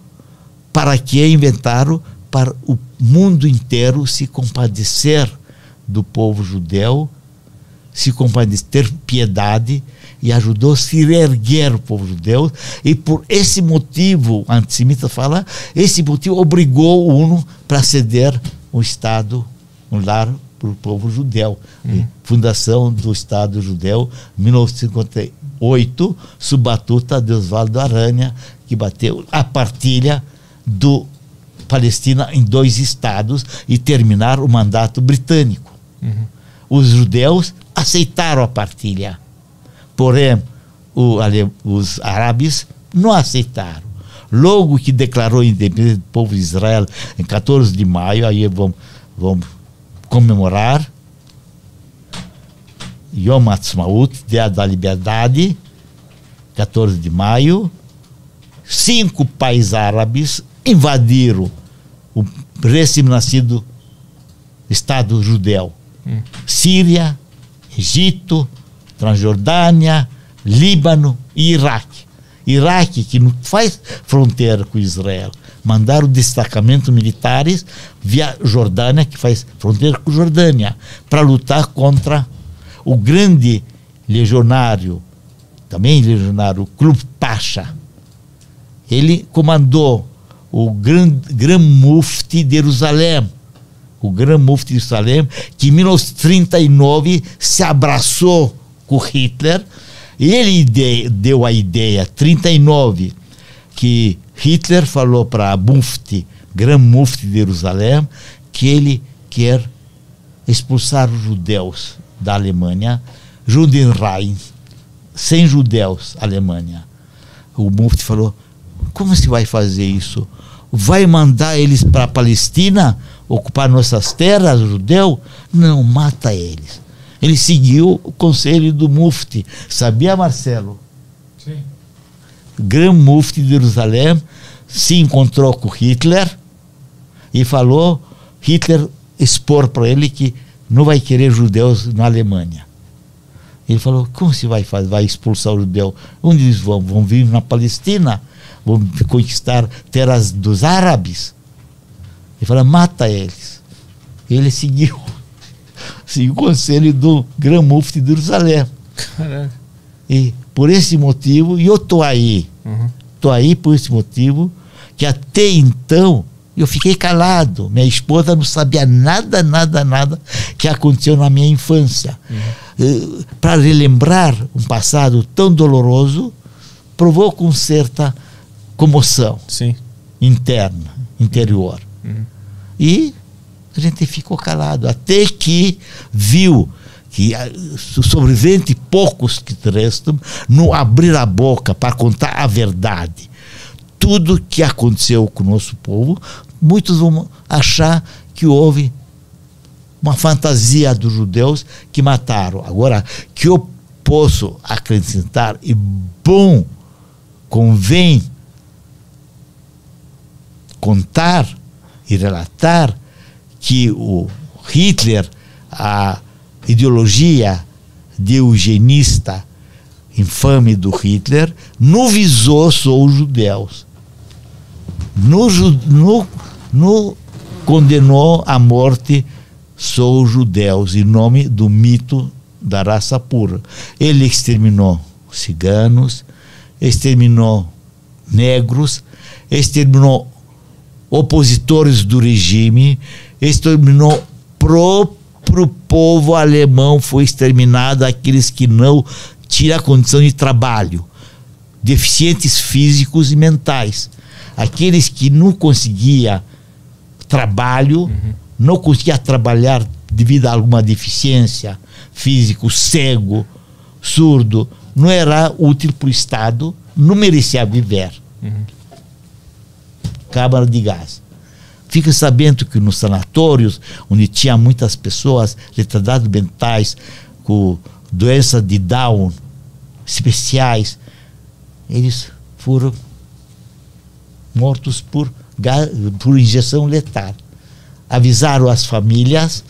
para que inventaram para o mundo inteiro se compadecer do povo judeu, se compadecer, ter piedade e ajudou a se erguer o povo judeu. E por esse motivo, o antissemita fala, esse motivo obrigou o UNO para ceder um Estado, um lar para o povo judeu. Hum. Fundação do Estado Judeu, 1958, sob batuta de Oswaldo Aranha, que bateu a partilha do Palestina em dois estados e terminar o mandato britânico. Uhum. Os judeus aceitaram a partilha Porém, o, os árabes não aceitaram. Logo que declarou a independência do povo de Israel em 14 de maio, aí vamos, vamos comemorar Yom Ha'atzmaut, Dia da Liberdade, 14 de maio, cinco países árabes invadiram o recém-nascido Estado judeu. Hum. Síria, Egito, Transjordânia, Líbano e Iraque. Iraque, que não faz fronteira com Israel, mandaram destacamentos militares via Jordânia, que faz fronteira com Jordânia, para lutar contra o grande legionário, também legionário, Club Pasha. Ele comandou o Gran Mufti de Jerusalém, o Gran Mufti de Jerusalém, que em 1939 se abraçou com Hitler. Ele deu a ideia, 39, que Hitler falou para Mufti, Gran Mufti de Jerusalém, que ele quer expulsar os judeus da Alemanha, Judenrein, sem judeus, Alemanha. O Mufti falou: como se vai fazer isso? Vai mandar eles para a Palestina ocupar nossas terras, judeu? Não, mata eles. Ele seguiu o conselho do Mufti. Sabia, Marcelo? Gran Mufti de Jerusalém se encontrou com Hitler e falou, Hitler expor para ele que não vai querer judeus na Alemanha. Ele falou, como se vai fazer? Vai expulsar o judeu? Onde eles vão? Vão vir na Palestina? Vão conquistar terras dos árabes? Ele falou, mata eles. Ele seguiu Sim, o conselho do Gran Mufti de Jerusalém. Caraca. E por esse motivo, e eu estou aí. Uhum. aí por esse motivo, que até então eu fiquei calado. Minha esposa não sabia nada, nada, nada que aconteceu na minha infância. Uhum. Uh, Para relembrar um passado tão doloroso, provoca uma certa comoção Sim. interna, interior. Uhum. E a gente ficou calado, até que viu que os sobreviventes, poucos que restam, não abrir a boca para contar a verdade. Tudo que aconteceu com o nosso povo, muitos vão achar que houve uma fantasia dos judeus que mataram. Agora, que eu posso acrescentar, e bom, convém contar e relatar que o Hitler, a ideologia de eugenista infame do Hitler, não visou só os judeus. No, no no condenou à morte sou judeus em nome do mito da raça pura. Ele exterminou ciganos, exterminou negros, exterminou opositores do regime, exterminou próprio povo alemão, foi exterminado aqueles que não tinham a condição de trabalho, deficientes físicos e mentais, aqueles que não conseguia trabalho, uhum. não conseguia trabalhar devido a alguma deficiência físico, cego, surdo, não era útil para o Estado, não merecia viver. Uhum. Câmara de gás. Fica sabendo que nos sanatórios, onde tinha muitas pessoas retardadas mentais, com doença de Down especiais, eles foram mortos por, por injeção letal. Avisaram as famílias,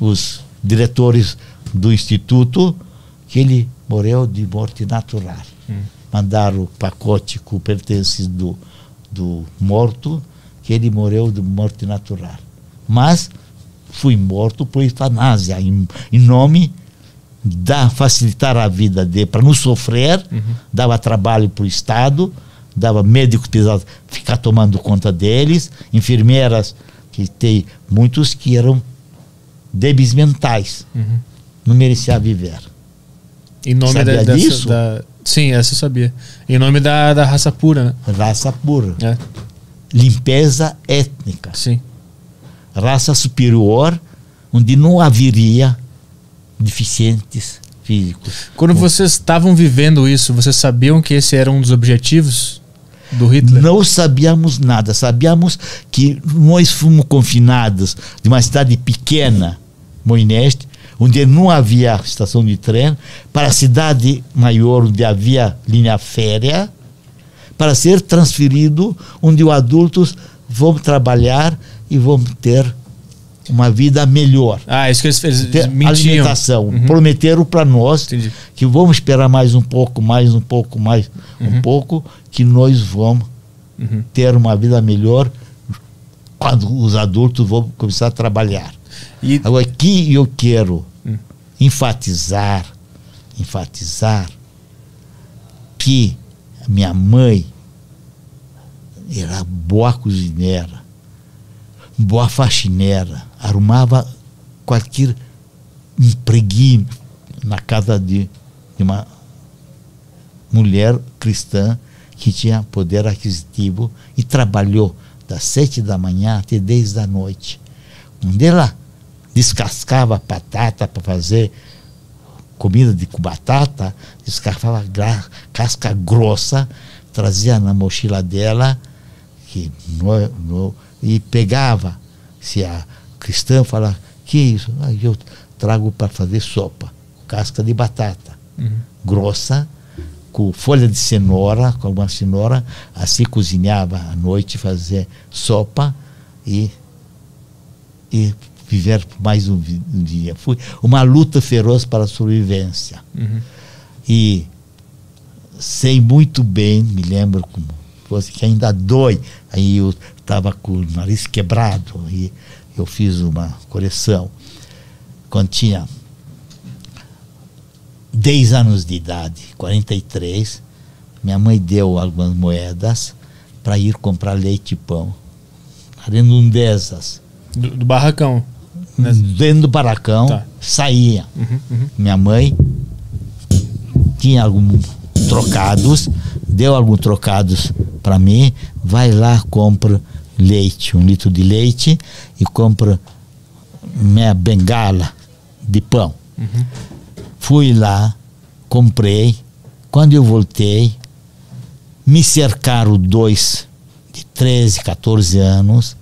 os diretores do instituto, que ele morreu de morte natural. Hum. Mandaram o pacote com pertences do, do morto, que ele morreu de morte natural. Mas fui morto por eutanásia, em, em nome da facilitar a vida dele, para não sofrer, uhum. dava trabalho para o Estado, dava médicos pesados ficar tomando conta deles, enfermeiras, que tem muitos que eram débeis mentais, uhum. não merecia viver. Em nome Sabia da, disso? Da, sim, essa eu sabia. Em nome da, da raça pura, né? Raça pura. É. Limpeza étnica. Sim. Raça superior, onde não haveria deficientes físicos. Quando vocês estavam vivendo isso, vocês sabiam que esse era um dos objetivos do Hitler? Não sabíamos nada. Sabíamos que nós fomos confinados de uma cidade pequena, Moineste, onde não havia estação de trem, para a cidade maior, onde havia linha férrea, para ser transferido, onde os adultos vão trabalhar e vão ter uma vida melhor. Ah, isso que eles, eles Alimentação. Uhum. Prometeram para nós Entendi. que vamos esperar mais um pouco, mais um pouco, mais uhum. um pouco, que nós vamos uhum. ter uma vida melhor quando os adultos vão começar a trabalhar. E... Agora, aqui eu quero hum. enfatizar, enfatizar que minha mãe era boa cozinheira, boa faxineira, arrumava qualquer empreguinho na casa de, de uma mulher cristã que tinha poder aquisitivo e trabalhou das sete da manhã até dez da noite. Onde ela descascava batata para fazer comida de batata, descascava casca grossa, trazia na mochila dela que no, no, e pegava. Se a cristã fala, que isso? Ah, eu trago para fazer sopa, casca de batata, uhum. grossa, com folha de cenoura, com alguma cenoura, assim cozinhava à noite, fazer sopa e, e viver mais um, um, dia. Foi uma luta feroz para a sobrevivência. Uhum. E sei muito bem, me lembro como fosse que ainda dói. Aí eu estava com o nariz quebrado e eu fiz uma correção. Quando tinha 10 anos de idade, 43, minha mãe deu algumas moedas para ir comprar leite e pão. Redondezas. Do, do barracão? Né? Dentro do barracão, tá. saía. Uhum, uhum. Minha mãe tinha alguns trocados, deu alguns trocados para mim, vai lá, compra leite, um litro de leite e compra minha bengala de pão. Uhum. Fui lá, comprei. Quando eu voltei, me cercaram dois de 13, 14 anos.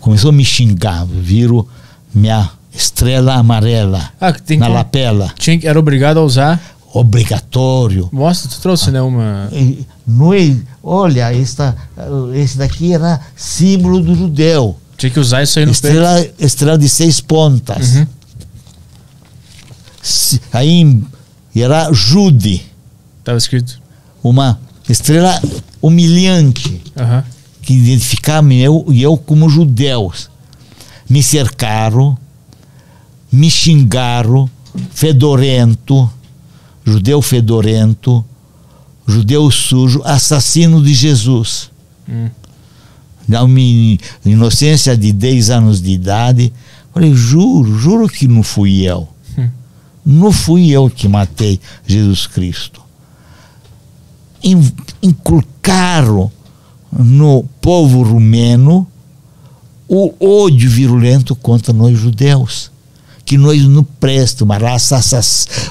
Começou a me xingar, viram minha estrela amarela ah, na como... lapela. Tinha, era obrigado a usar? Obrigatório. Mostra, tu trouxe, ah, né, uma... No, olha, esta, esse daqui era símbolo do judeu. Tinha que usar isso aí no estrela, peito. Estrela de seis pontas. Uhum. Aí era Jude. Estava escrito. Uma estrela humilhante. Uhum. que identificavam eu e eu como judeus. Me cercaram, me xingaram, fedorento, judeu fedorento, judeu sujo, assassino de Jesus. Hum. Na minha inocência de 10 anos de idade, falei, juro, juro que não fui eu. Hum. Não fui eu que matei Jesus Cristo. In- Inculcaram no povo rumeno o ódio virulento contra nós judeus. Que nós não prestamos, uma raça,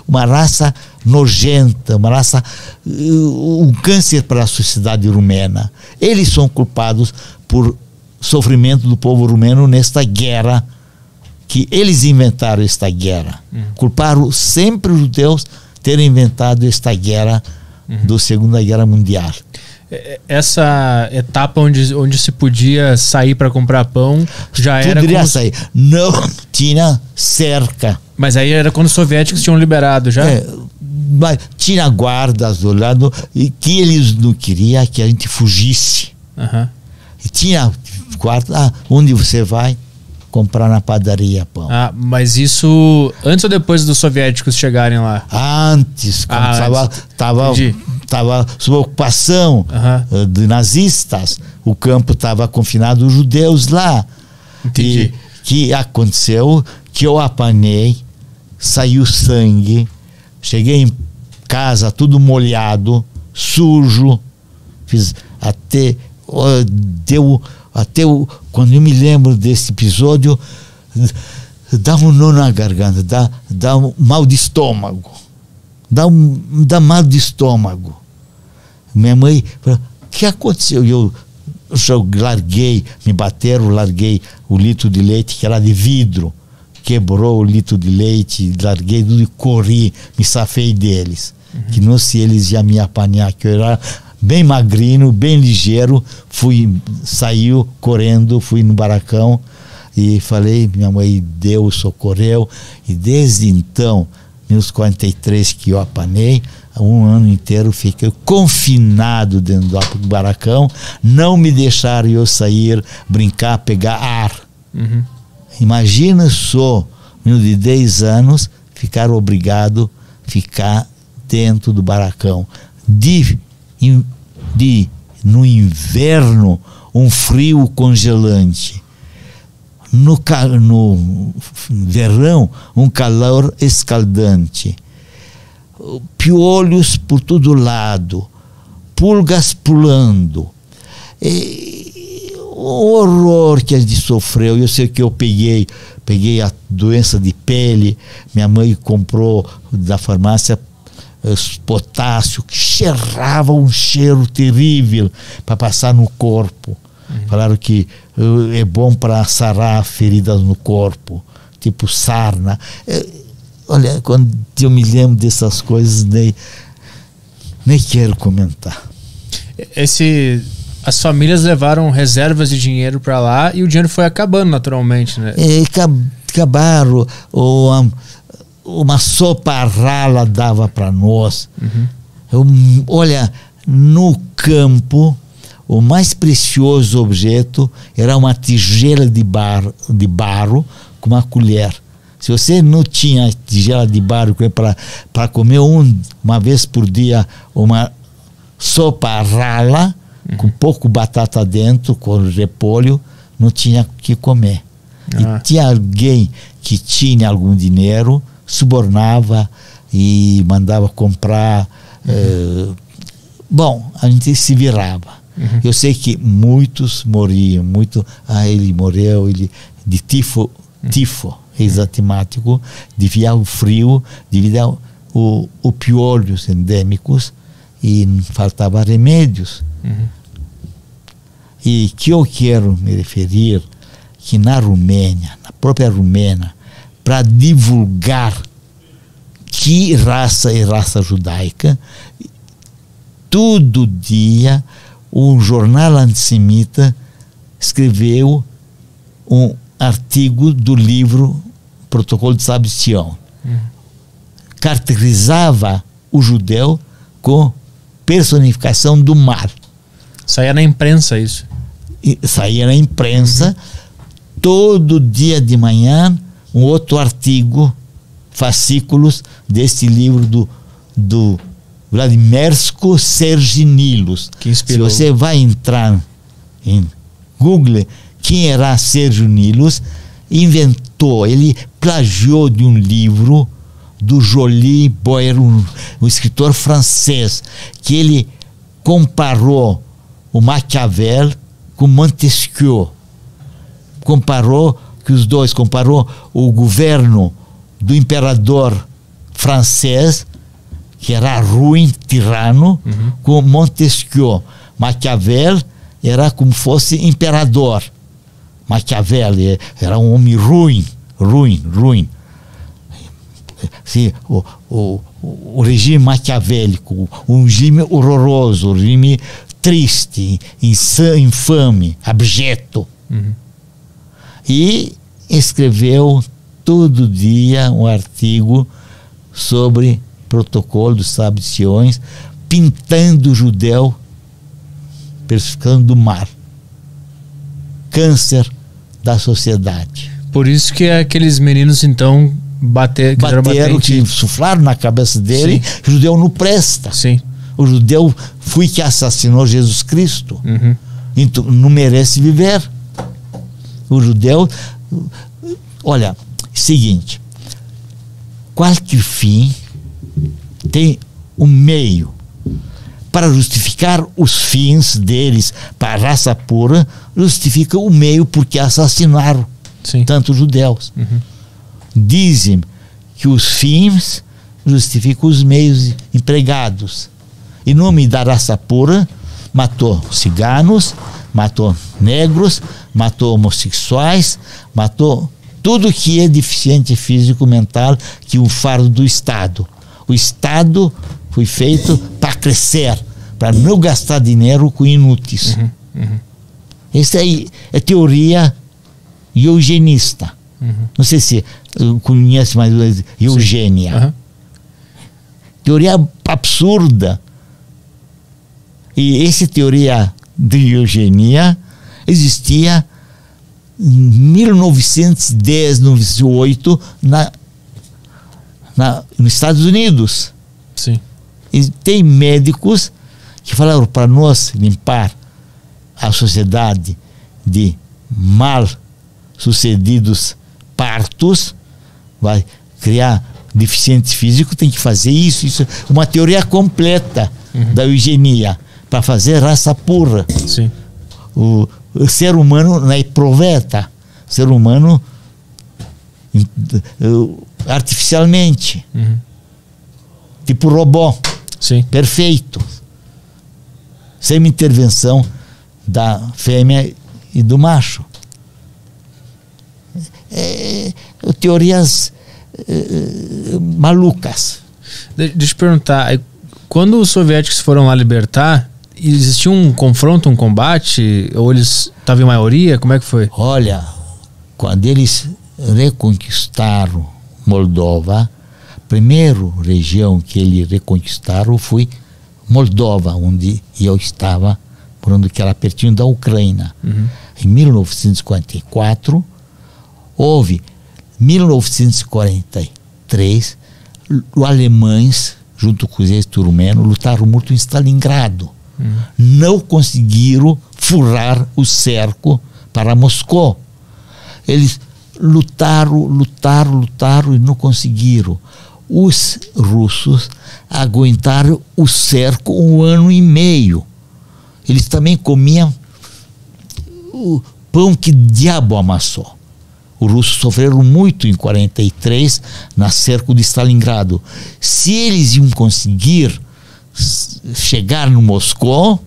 uma raça nojenta, uma raça, uh, um câncer para a sociedade rumena. Eles são culpados por sofrimento do povo rumeno nesta guerra que eles inventaram esta guerra. Culparam sempre os judeus terem inventado esta guerra do Segunda Guerra Mundial. É- Essa etapa onde, onde se podia sair para comprar pão já era. Poderia se- sair. Não tinha cerca. Mas aí era quando os soviéticos tinham liberado já? É, mas tinha guardas do lado e que eles não queriam que a gente fugisse. Aham. E tinha guarda, ah, onde você vai? Comprar na padaria pão. Ah, mas isso antes ou depois dos soviéticos chegarem lá? Antes, quando Ah, antes. tava, Entendi. tava sob ocupação eh, de nazistas, o campo estava confinado os judeus lá. Entendi. E que aconteceu que eu apanhei, saiu sangue, cheguei em casa tudo molhado, sujo, fiz até deu até o, quando eu me lembro desse episódio dá um nó na garganta, dá, dá um mal de estômago, dá um dá mal de estômago. Minha mãe falou, o que aconteceu? E Eu, eu larguei, me bateram, larguei o litro de leite que era de vidro. Quebrou o litro de leite, larguei tudo e corri, me safei deles. Que não se eles iam me apanhar, que eu era bem magrinho, bem ligeiro, fui, saiu correndo, fui no baracão e falei, minha mãe deu, socorreu, e desde então, meus 43 que eu apanhei, um ano inteiro fiquei confinado dentro do baracão, não me deixaram eu sair, brincar, pegar ar. Uhum. Imagina só, menino de 10 anos, ficar obrigado a ficar dentro do baracão. De, de, no inverno, um frio congelante. No, no verão, um calor escaldante. Piolhos por todo lado, pulgas pulando. E, o horror que a gente sofreu. Eu sei que eu peguei, peguei a doença de pele. Minha mãe comprou da farmácia potássio que cheirava um cheiro terrível para passar no corpo. Falaram que eh, é bom para sarar feridas no corpo, tipo sarna. Eh, olha, quando eu me lembro dessas coisas, nem, nem quero comentar. Esse, as famílias levaram reservas de dinheiro para lá e o dinheiro foi acabando naturalmente, né? É, ca- acabaram, uma, uma sopa rala dava para nós. Eu, olha, no campo, o mais precioso objeto era uma tigela de, bar, de barro com uma colher. Se você não tinha tigela de barro para comer um, uma vez por dia uma sopa rala, com pouco batata dentro, com repolho, não tinha o que comer. Ah. E tinha alguém que tinha algum dinheiro, subornava e mandava comprar. eh, bom, a gente se virava. Eu sei que muitos morriam, muito. Ah, ele morreu, ele de tifo, tifo exatimático, devido ao frio, devido ao o, o piolhos endêmicos e faltava remédios. E que eu quero me referir que na Romênia, na própria Romênia, para divulgar que raça é raça judaica, todo dia um jornal antissemita escreveu um artigo do livro Protocolo de Sabistião. Caracterizava o judeu com personificação do mal. Saía na imprensa isso. e saía na imprensa, todo dia de manhã, um outro artigo, fascículos desse livro do, do Vladimersko Serginilos. Que inspirou. Se você vai entrar em Google, quem era Sérgio Nilos, inventou, ele plagiou de um livro do Joly Boyer, um, um escritor francês, que ele comparou o Maquiavel com Montesquieu. Comparou que os dois comparou o governo do imperador francês, que era ruim, tirano, com Montesquieu. Maquiavel era como fosse imperador. Maquiavel eh, era um homem ruim, ruim, ruim. Sim, o, o, o regime maquiavélico, um regime horroroso, um regime triste, infame, abjeto. E escreveu todo dia um artigo sobre protocolo dos sábios de Siões, pintando o judeu personificando do mar. Câncer da sociedade. Por isso que aqueles meninos então bater, Bateram, ti. que suflaram na cabeça dele, o judeu não presta. Sim. O judeu foi que assassinou Jesus Cristo. Uhum. Então não merece viver. O judeu. Olha, seguinte: qualquer fim tem um meio. Para justificar os fins deles para a raça pura, justifica o meio porque assassinaram Sim. tantos judeus. Dizem que os fins justificam os meios empregados. Em nome da raça pura, matou ciganos, matou negros, matou homossexuais, matou tudo que é deficiente físico mental, que um fardo do Estado. O Estado foi feito para crescer, para não gastar dinheiro com inúteis. Essa aí é teoria eugenista. Não sei se uh, conhece mais eugênia. Aham. Teoria absurda. E essa teoria de eugenia existia em 1910, 1908, na, na, nos Estados Unidos. Sim. E tem médicos que falaram para nós limpar a sociedade de mal sucedidos partos, vai criar deficiente físico, tem que fazer isso, isso. Uma teoria completa da eugenia para fazer raça pura. Sim. O, o ser humano não é proveta, o ser humano eh, artificialmente, Uhum. tipo robô Sim. perfeito, sem intervenção da fêmea e do macho. É, é, teorias é, malucas. De- deixa eu perguntar, quando os soviéticos foram lá libertar, existia um confronto, um combate? Ou eles estavam em maioria? Como é que foi? Olha, quando eles reconquistaram Moldova, a primeira região que eles reconquistaram foi Moldova, onde eu estava, morando que era pertinho da Ucrânia. Em 1944, houve 1943, os alemães, junto com o exército rumeno, lutaram muito em Stalingrado. Não conseguiram furar o cerco para Moscou. Eles lutaram, lutaram, lutaram e não conseguiram. Os russos aguentaram o cerco um ano e meio. Eles também comiam o pão que diabo amassou. Os russos sofreram muito em 43 na cerco de Stalingrado. Se eles iam conseguir chegar no Moscou,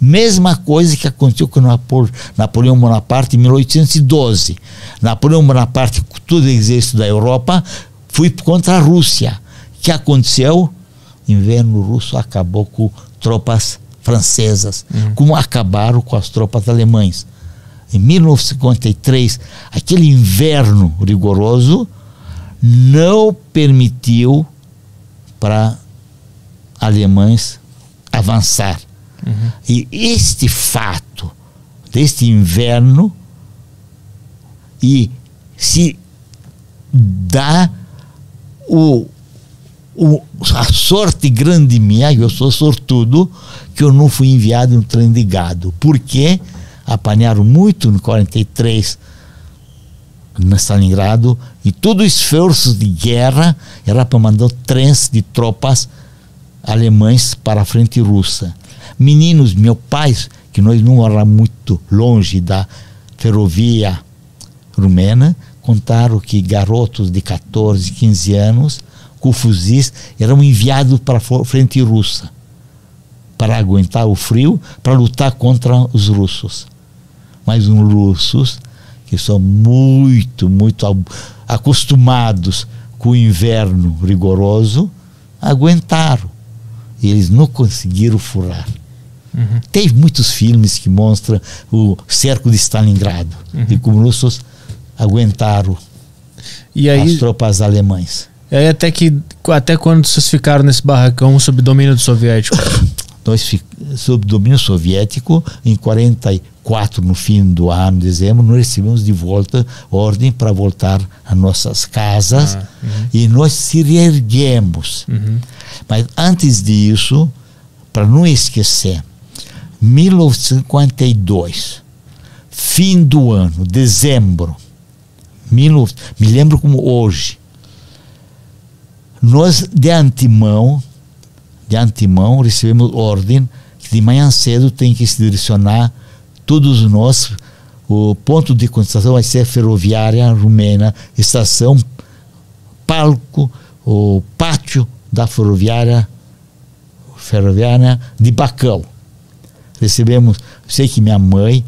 mesma coisa que aconteceu com Napo- Napoleão Bonaparte em 1812. Napoleão Bonaparte, com todo o exército da Europa, foi contra a Rússia. O que aconteceu? O inverno russo acabou com tropas francesas, como acabaram com as tropas alemães. Em 1953, aquele inverno rigoroso não permitiu para alemães avançar. E este fato deste inverno e se dá o, o, a sorte grande minha, eu sou sortudo, que eu não fui enviado no trem de gado. Porque apanharam muito no 43 no Stalingrado e todo o esforço de guerra era para mandar trens de tropas alemães para a frente russa. Meninos, meu pai, que nós não éramos muito longe da ferrovia rumena, contaram que garotos de 14, 15 anos com fuzis eram enviados para a frente russa para aguentar o frio, para lutar contra os russos. Mas os russos, que são muito, muito acostumados com o inverno rigoroso, aguentaram. E eles não conseguiram furar. Uhum. Tem muitos filmes que mostram o cerco de Stalingrado uhum. e como os russos aguentaram e aí, as tropas alemães. E aí até que até quando vocês ficaram nesse barracão sob domínio do soviético? Nós sob domínio soviético em 44 no fim do ano, dezembro, nós recebemos de volta ordem para voltar a nossas casas ah, uhum. e nós se reerguemos. Uhum. Mas antes disso, para não esquecer, 1952, fim do ano, dezembro, me lembro como hoje. Nós, de antemão, de antemão, recebemos ordem que de manhã cedo tem que se direcionar todos nós. O ponto de concentração vai ser ferroviária rumena, estação, palco, o pátio da ferroviária ferroviária de Bacão. Recebemos, sei que minha mãe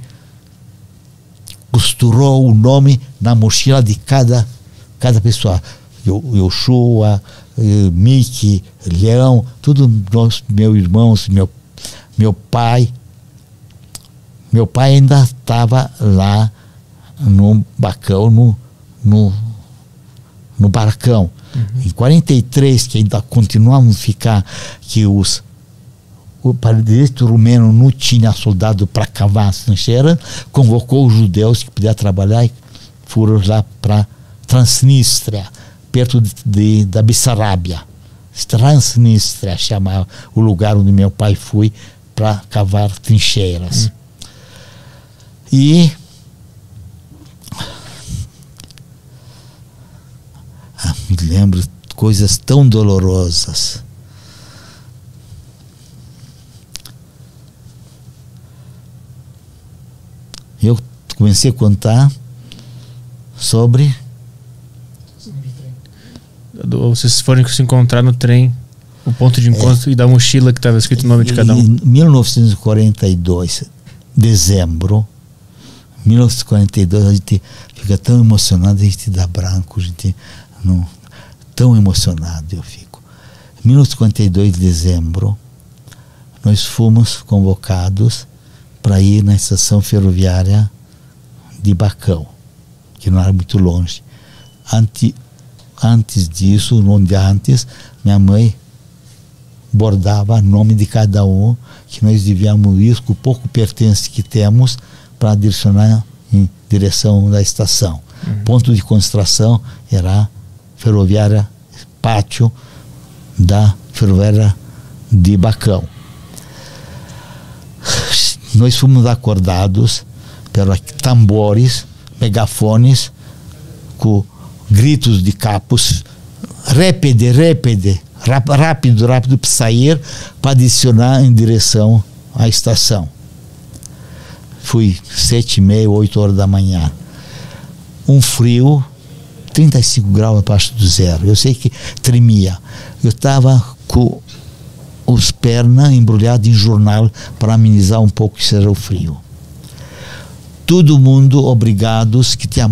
costurou o nome na mochila de cada, cada pessoa. Yoshua, Mickey, Leão, todos nós, meus irmãos, meu, meu pai. Meu pai ainda estava lá no Bacão, no, no, no Baracão. Uhum. Em 43, que ainda continuamos a ficar, que os o exército rumeno não tinha soldado para cavar as trincheiras, convocou os judeus que podiam trabalhar e foram lá para Transnistria, perto de, de, da Bessarabia. Transnistria chamava o lugar onde meu pai foi para cavar trincheiras. Hum. E ah, me lembro coisas tão dolorosas. Eu comecei a contar sobre. Vocês foram se encontrar no trem, o ponto de encontro é, e da mochila que estava escrito o nome de cada um. Em 1942, dezembro, 1942, a gente fica tão emocionado, a gente dá branco, a gente não, tão emocionado eu fico. 1942, dezembro, nós fomos convocados para ir na estação ferroviária de Bacão que não era muito longe. Ante, antes disso, um dia antes, minha mãe bordava nome de cada um, que nós devíamos ir com o pouco pertence que temos para direcionar em direção da estação. Uhum. Ponto de concentração era ferroviária pátio da ferroviária de Bacão. Nós fomos acordados pelos tambores megafones com gritos de capos, répede, répede, rápido, rápido para sair, para adicionar em direção à estação. Fui sete e meia, oito horas da manhã. Um frio, 35 graus abaixo do zero. Eu sei que tremia. Eu estava com os pernas embrulhados em jornal para amenizar um pouco o frio todo mundo obrigados que tinha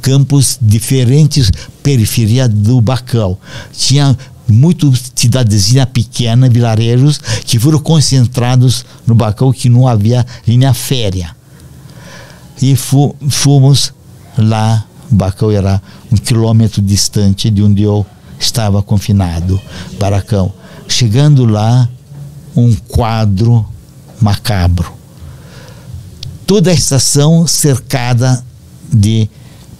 campos diferentes periferia do Bacão. Tinha muitas cidadezinhas pequenas, vilarejos, que foram concentrados no Bacão, que não havia linha férrea. E fu fomos lá, Bacão era um quilômetro distante de onde eu estava confinado, Baracão. Chegando lá, um quadro macabro toda a estação cercada de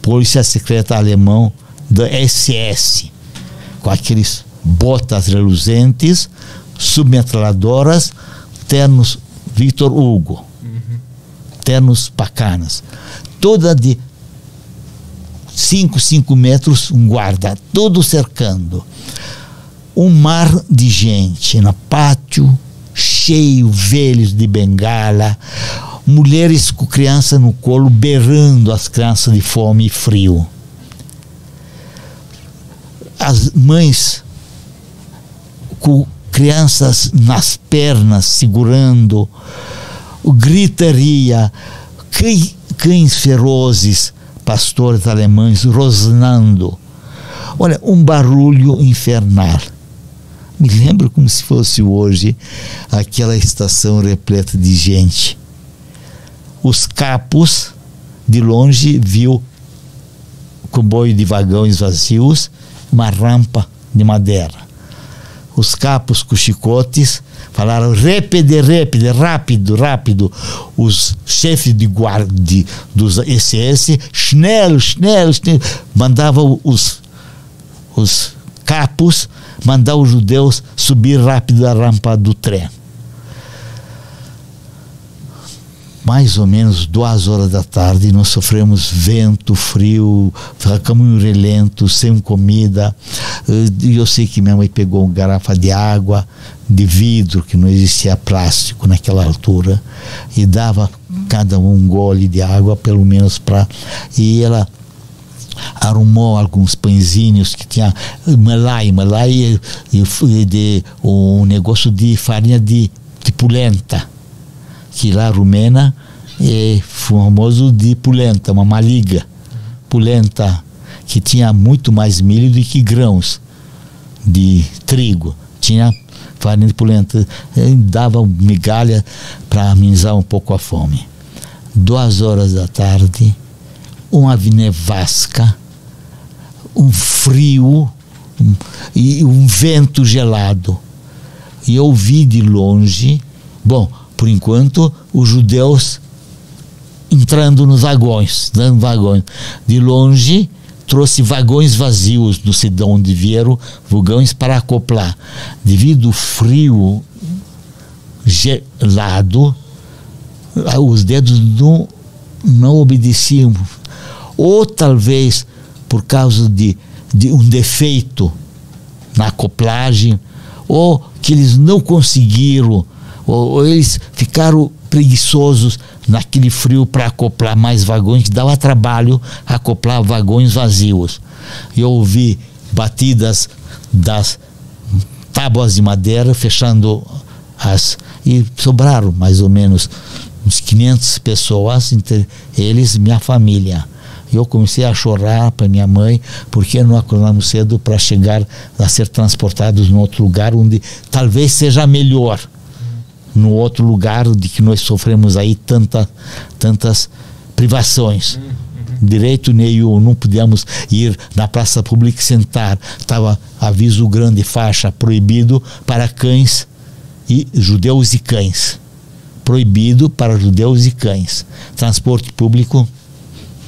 polícia secreta alemão da SS, com aqueles botas reluzentes, submetralhadoras, ternos Victor Hugo, ternos bacanas, toda de 5, 5 metros, um guarda, todo cercando. Um mar de gente no pátio, cheio, velhos de bengala, mulheres com criança no colo, berrando as crianças de fome e frio. As mães com crianças nas pernas, segurando, gritaria, cães ferozes, pastores alemães rosnando. Olha, um barulho infernal. Me lembro como se fosse hoje aquela estação repleta de gente. Os capos, de longe, viu comboio de vagões vazios, uma rampa de madeira. Os capos com chicotes falaram repede, repede, rápido, rápido. Os chefes de guarda dos SS, schnell, schnell, schnell, mandavam os, os capos mandar os judeus subir rápido a rampa do trem. Mais ou menos duas horas da tarde, nós sofremos vento, frio, em relento, sem comida. E eu sei que minha mãe pegou uma garrafa de água, de vidro, que não existia plástico naquela altura, e dava cada um um gole de água, pelo menos para. E ela arrumou alguns pãezinhos que tinha malai, malai e, e de um negócio de farinha de, de polenta que lá rumena é famoso de polenta, uma maliga. Polenta que tinha muito mais milho do que grãos de trigo. Tinha farinha de polenta, dava migalha para amenizar um pouco a fome. Duas horas da tarde, uma nevasca, um frio um, e um vento gelado. E eu vi de longe, bom, por enquanto, os judeus entrando nos vagões, dando vagões. De longe, trouxe vagões vazios, sei de onde vieram, vagões para acoplar. Devido ao frio gelado, os dedos não, não obedeciam. Ou talvez por causa de, de um defeito na acoplagem, ou que eles não conseguiram ou, ou eles ficaram preguiçosos naquele frio para acoplar mais vagões, que dava trabalho acoplar vagões vazios. Eu ouvi batidas das tábuas de madeira fechando as e sobraram mais ou menos uns 500 pessoas, entre eles minha família. Eu comecei a chorar para minha mãe porque não acordamos cedo para chegar a ser transportados em outro lugar onde talvez seja melhor no outro lugar de que nós sofremos aí tanta, tantas privações. Uhum. Direito nenhum, não podíamos ir na praça pública sentar. Estava aviso grande, faixa, proibido para cães e judeus e cães. Proibido para judeus e cães. Transporte público,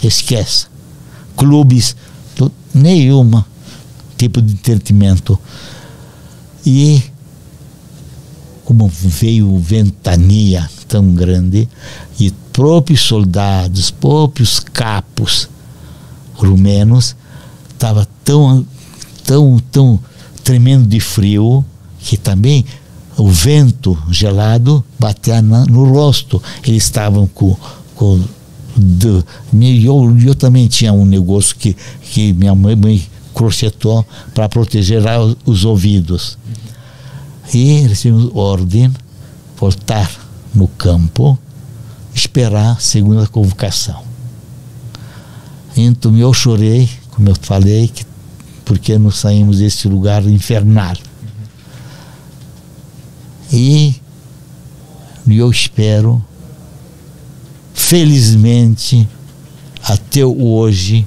esquece. Clubes, nenhuma tipo de entretenimento. E como veio ventania tão grande e próprios soldados, próprios capos rumenos estava tão tão tão tremendo de frio que também o vento gelado batia na, no rosto. Eles estavam com, com de, eu, eu também tinha um negócio que, que minha mãe me crochetou para proteger os ouvidos e recebemos ordem voltar no campo, esperar a segunda convocação. Então eu chorei, como eu falei, que, porque não saímos desse lugar infernal. E eu espero, felizmente, até hoje,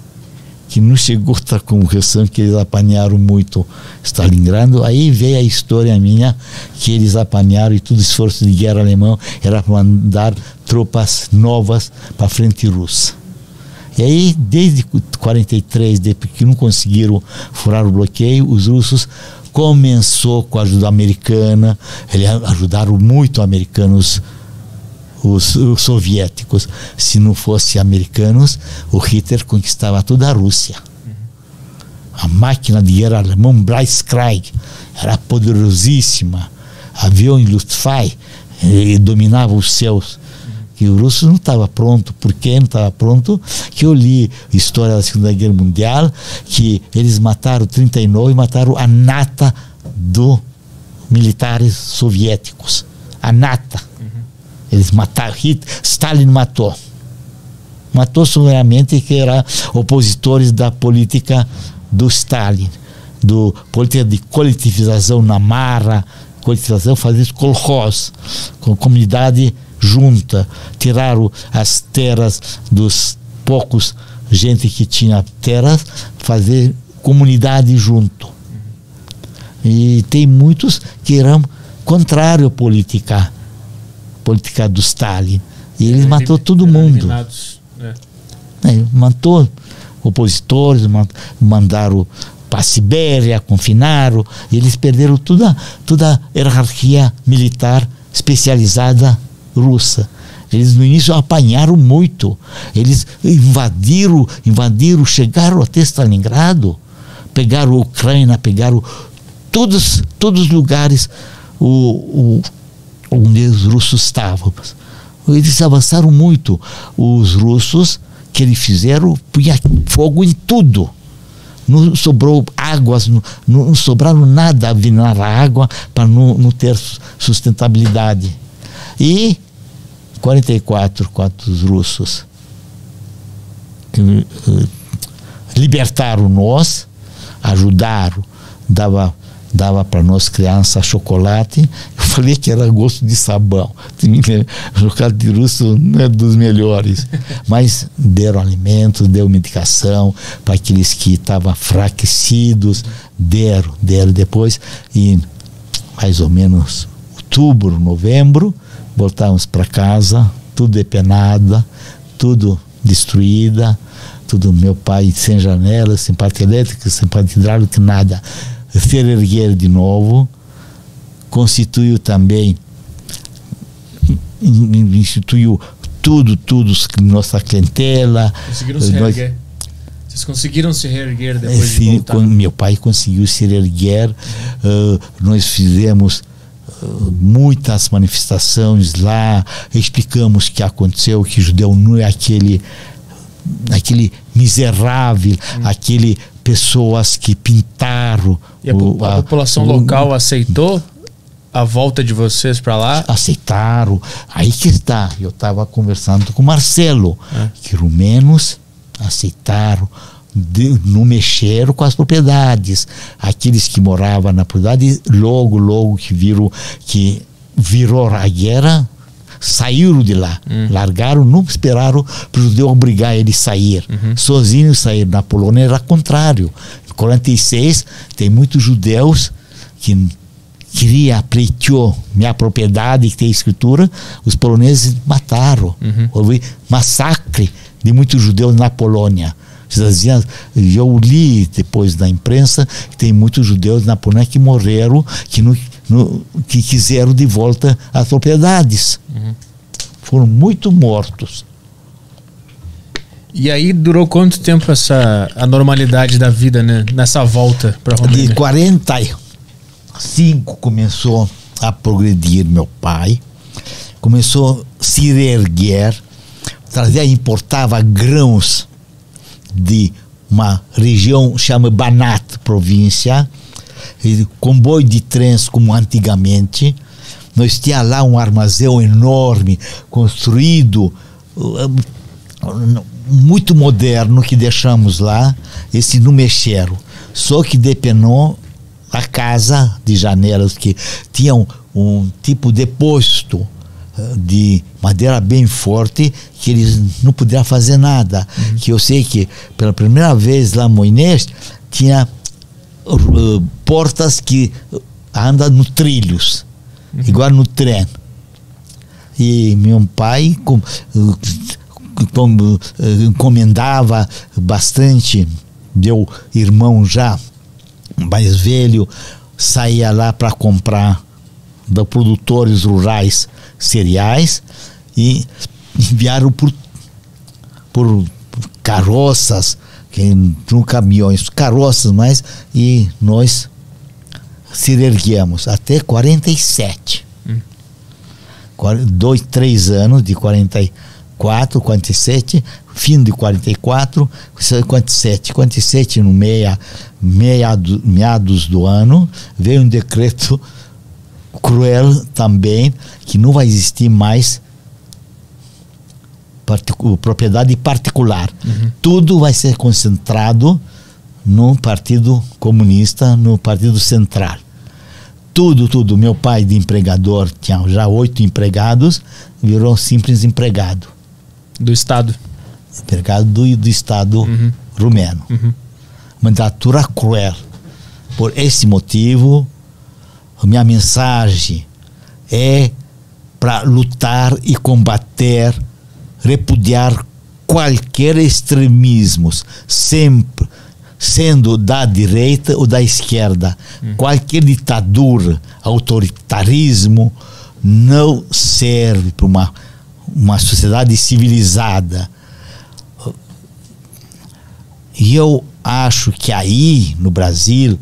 que não chegou outra conversão que eles apanharam muito Stalingrado. Aí veio a história minha que eles apanharam e todo esforço de guerra alemão era para mandar tropas novas para a frente russa. E aí, desde 43, desde que não conseguiram furar o bloqueio, os russos começou com a ajuda americana, eles ajudaram muito os americanos, os, os soviéticos. Se não fossem americanos, o Hitler conquistava toda a Rússia. A máquina de guerra alemã Blitzkrieg era poderosíssima. Avião em Luftwaffe ele dominava os céus que o russo não estava pronto. Por que não estava pronto? Que eu li história da Segunda Guerra Mundial, que eles mataram 39 e mataram a nata dos militares soviéticos. A nata. Uhum. Eles mataram. Hitler, Stalin matou. Matou somente que eram opositores da política do Stalin, do política de coletivização na marra, coletivização, fazer kolkhoz, com comunidade junta, tiraram as terras dos poucos gente que tinha terras, fazer comunidade junto. E tem muitos que eram contrário à política, política do Stalin. E ele matou todo mundo. Né? É, matou opositores, mandaram para a Sibéria, confinaram, e eles perderam toda, toda a hierarquia militar especializada russa. Eles no início apanharam muito. Eles invadiram, invadiram, chegaram até Stalingrado, pegaram a Ucrânia, pegaram todos, todos os lugares o, o, onde os russos estavam. Eles avançaram muito. Os russos que eles fizeram punha fogo em tudo. Não sobrou águas, não, não sobraram nada a água para não, não ter sustentabilidade. E 44, quando os russos eh, libertaram nós, ajudaram, dava dava para nós crianças chocolate. Eu falei que era gosto de sabão. Chocolate de russo não é dos melhores, mas deram alimentos, deu medicação para aqueles que estavam enfraquecidos, deram, deram depois e mais ou menos outubro, novembro, voltamos para casa, tudo depenada, tudo destruída, tudo meu pai sem janela, sem parte elétrica, sem parte hidráulica, nada. Se erguer de novo, constituiu também, instituiu tudo, tudo, nossa clientela. Conseguiram se nós, reerguer? Vocês conseguiram se reerguer depois sim, de voltar? Meu pai conseguiu se reerguer. Uh, nós fizemos muitas manifestações lá, explicamos o que aconteceu, que judeu não é aquele aquele miserável, hum. aquele pessoas que pintaram. E a, o, a, a população o, local aceitou a volta de vocês para lá? Aceitaram. Aí que está. Eu estava conversando com o Marcelo, é. que rumenos aceitaram de, não mexeram com as propriedades. Aqueles que moravam na propriedade, logo, logo que viram que virou a guerra, saíram de lá, hum. largaram, não esperaram para o judeu obrigar ele a sair. Uhum. Sozinhos saíram. Na Polônia era contrário. Em 46 tem muitos judeus que queria pleiteou minha propriedade que tem escritura, os poloneses mataram. Uhum. Houve massacre de muitos judeus na Polônia eu li depois da imprensa que tem muitos judeus na Polônia que morreram, que, no, no, que quiseram de volta as propriedades. Uhum. Foram muito mortos. E aí durou quanto tempo essa a normalidade da vida, né? Nessa volta para Romênia? De 45 começou a progredir meu pai, começou a se erguer, trazia, importava grãos de uma região chama Banat, província, comboio de trens como antigamente. Nós tínhamos lá um armazém enorme, construído, uh, muito moderno, que deixamos lá, esse não mexeram. Só que depenou a casa de janelas, que tinham um tipo de posto de madeira bem forte que eles não podiam fazer nada. Uhum. Que eu sei que pela primeira vez lá em Moinês tinha uh, portas que andam no trilhos, uhum. igual no trem. E meu pai com, com, encomendava bastante. Meu irmão já mais velho saía lá para comprar da produtores rurais cereais e enviaram por, por carroças, que não caminhões, carroças mais, e nós se erguemos até 47. Hum. Dois, três anos, de 44, 47, fim de 44, 57. 47 no meia, meado, meados do ano, veio um decreto cruel também, que não vai existir mais particu propriedade particular. Uhum. Tudo vai ser concentrado no Partido Comunista, no Partido Central. Tudo, tudo. Meu pai de empregador tinha já oito empregados, virou simples empregado. Do Estado. Empregado do, do Estado uhum. rumeno. Uhum. Mandatura cruel. Por esse motivo, a minha mensagem é para lutar e combater, repudiar qualquer extremismos, sempre sendo da direita ou da esquerda. Hum. Qualquer ditadura, autoritarismo não serve para uma, uma sociedade civilizada. E eu acho que aí, no Brasil,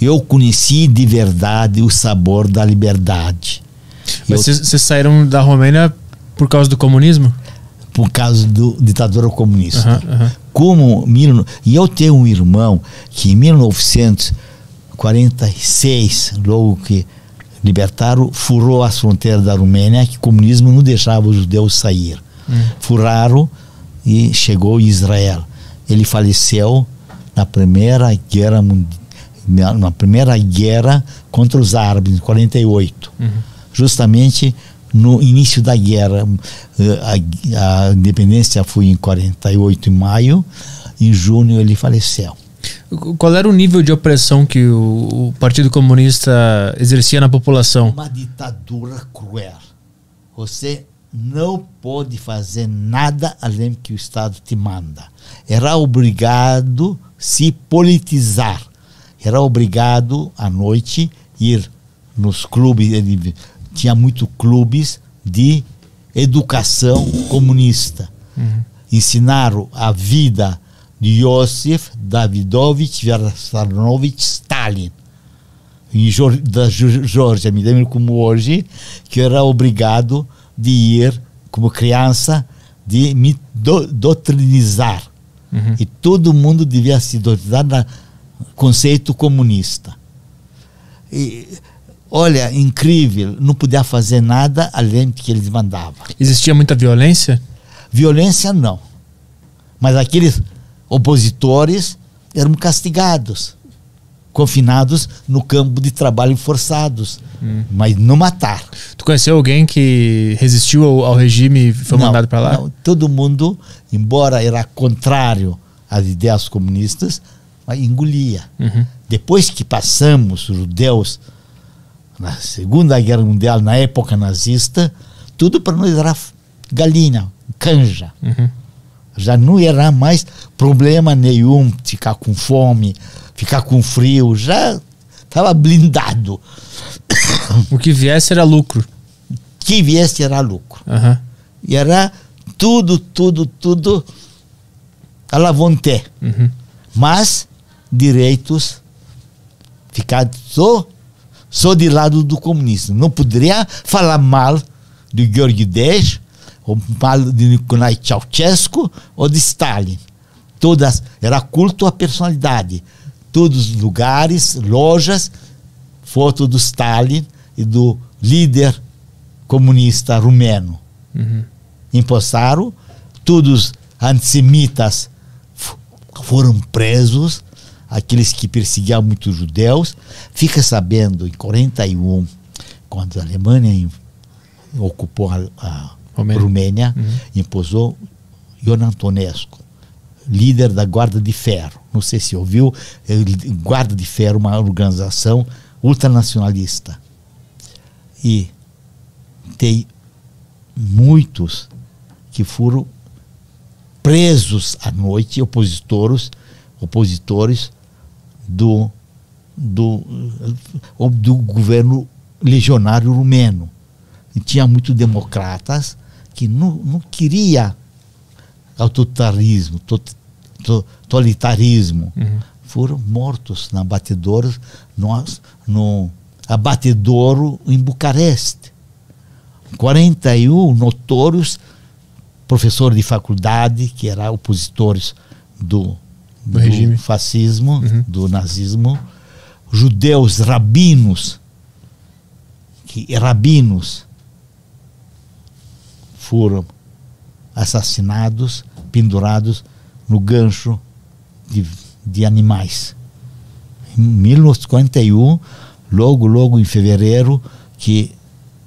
eu conheci de verdade o sabor da liberdade. Mas vocês saíram da Romênia por causa do comunismo? Por causa do ditadura comunista. Uhum, uhum. Como e eu tenho um irmão que em 1946, logo que libertaram, furou as fronteiras da Romênia, que o comunismo não deixava os judeus sair. Uhum. Furaram e chegou Israel. Ele faleceu na Primeira Guerra na primeira guerra contra os árabes, em 48. Uhum. Justamente no início da guerra. Eh, a, a independência foi em 48, em maio. Em junho ele faleceu. Qual era o nível de opressão que o, o Partido Comunista exercia na população? Uma ditadura cruel. Você não pode fazer nada além que o Estado te manda. Era obrigado a se politizar era obrigado à noite ir nos clubes, ele tinha muito clubes de educação comunista. Uhum. Ensinaram a vida de Josef Davidovich Vyasanovich Stalin. Em da Georgia, me lembro como hoje, que era obrigado de ir, como criança, de me do, doutrinizar. Uhum. E todo mundo devia se doutrinizar na, conceito comunista. E, olha, incrível, não podia fazer nada além do que eles mandavam. Existia muita violência? Violência não. Mas aqueles opositores eram castigados, confinados no campo de trabalho forçados, hum. mas não matar. Tu conheceu alguém que resistiu ao, ao regime e foi não, mandado para lá? Não, todo mundo, embora era contrário às ideias comunistas, engolia. Uhum. Depois que passamos, os judeus, na Segunda Guerra Mundial, na época nazista, tudo para nós era galinha, canja. Uhum. Já não era mais problema nenhum ficar com fome, ficar com frio, já estava blindado. O que viesse era lucro. O que viesse era lucro. Uhum. E era tudo, tudo, tudo à la vontade. Uhum. Mas direitos, ficar só, só de lado do comunismo. Não poderia falar mal de Georg Desch, ou mal de Nikolai Ceausescu ou de Stalin. Todas, era culto à personalidade. Todos os lugares, lojas, foto do Stalin e do líder comunista rumeno. Uhum. Impostaram, todos antissemitas foram presos aqueles que perseguiam muitos judeus. Fica sabendo, em 41, quando a Alemanha ocupou a, a Romênia, Romênia uhum. imposou Ion Antonescu, líder da Guarda de Ferro. Não sei se ouviu, Guarda de Ferro, uma organização ultranacionalista. E tem muitos que foram presos à noite, opositores, opositores do, do, do governo legionário rumeno. E tinha muitos democratas que não, não queria autoritarismo, totalitarismo. Uhum. Foram mortos na batedora, no, no abatedouro em Bucareste. 41 notórios professores de faculdade, que eram opositores do, do, do fascismo, uhum. do nazismo, judeus rabinos, que rabinos foram assassinados, pendurados no gancho de, de animais. Em 1941, logo, logo em fevereiro, que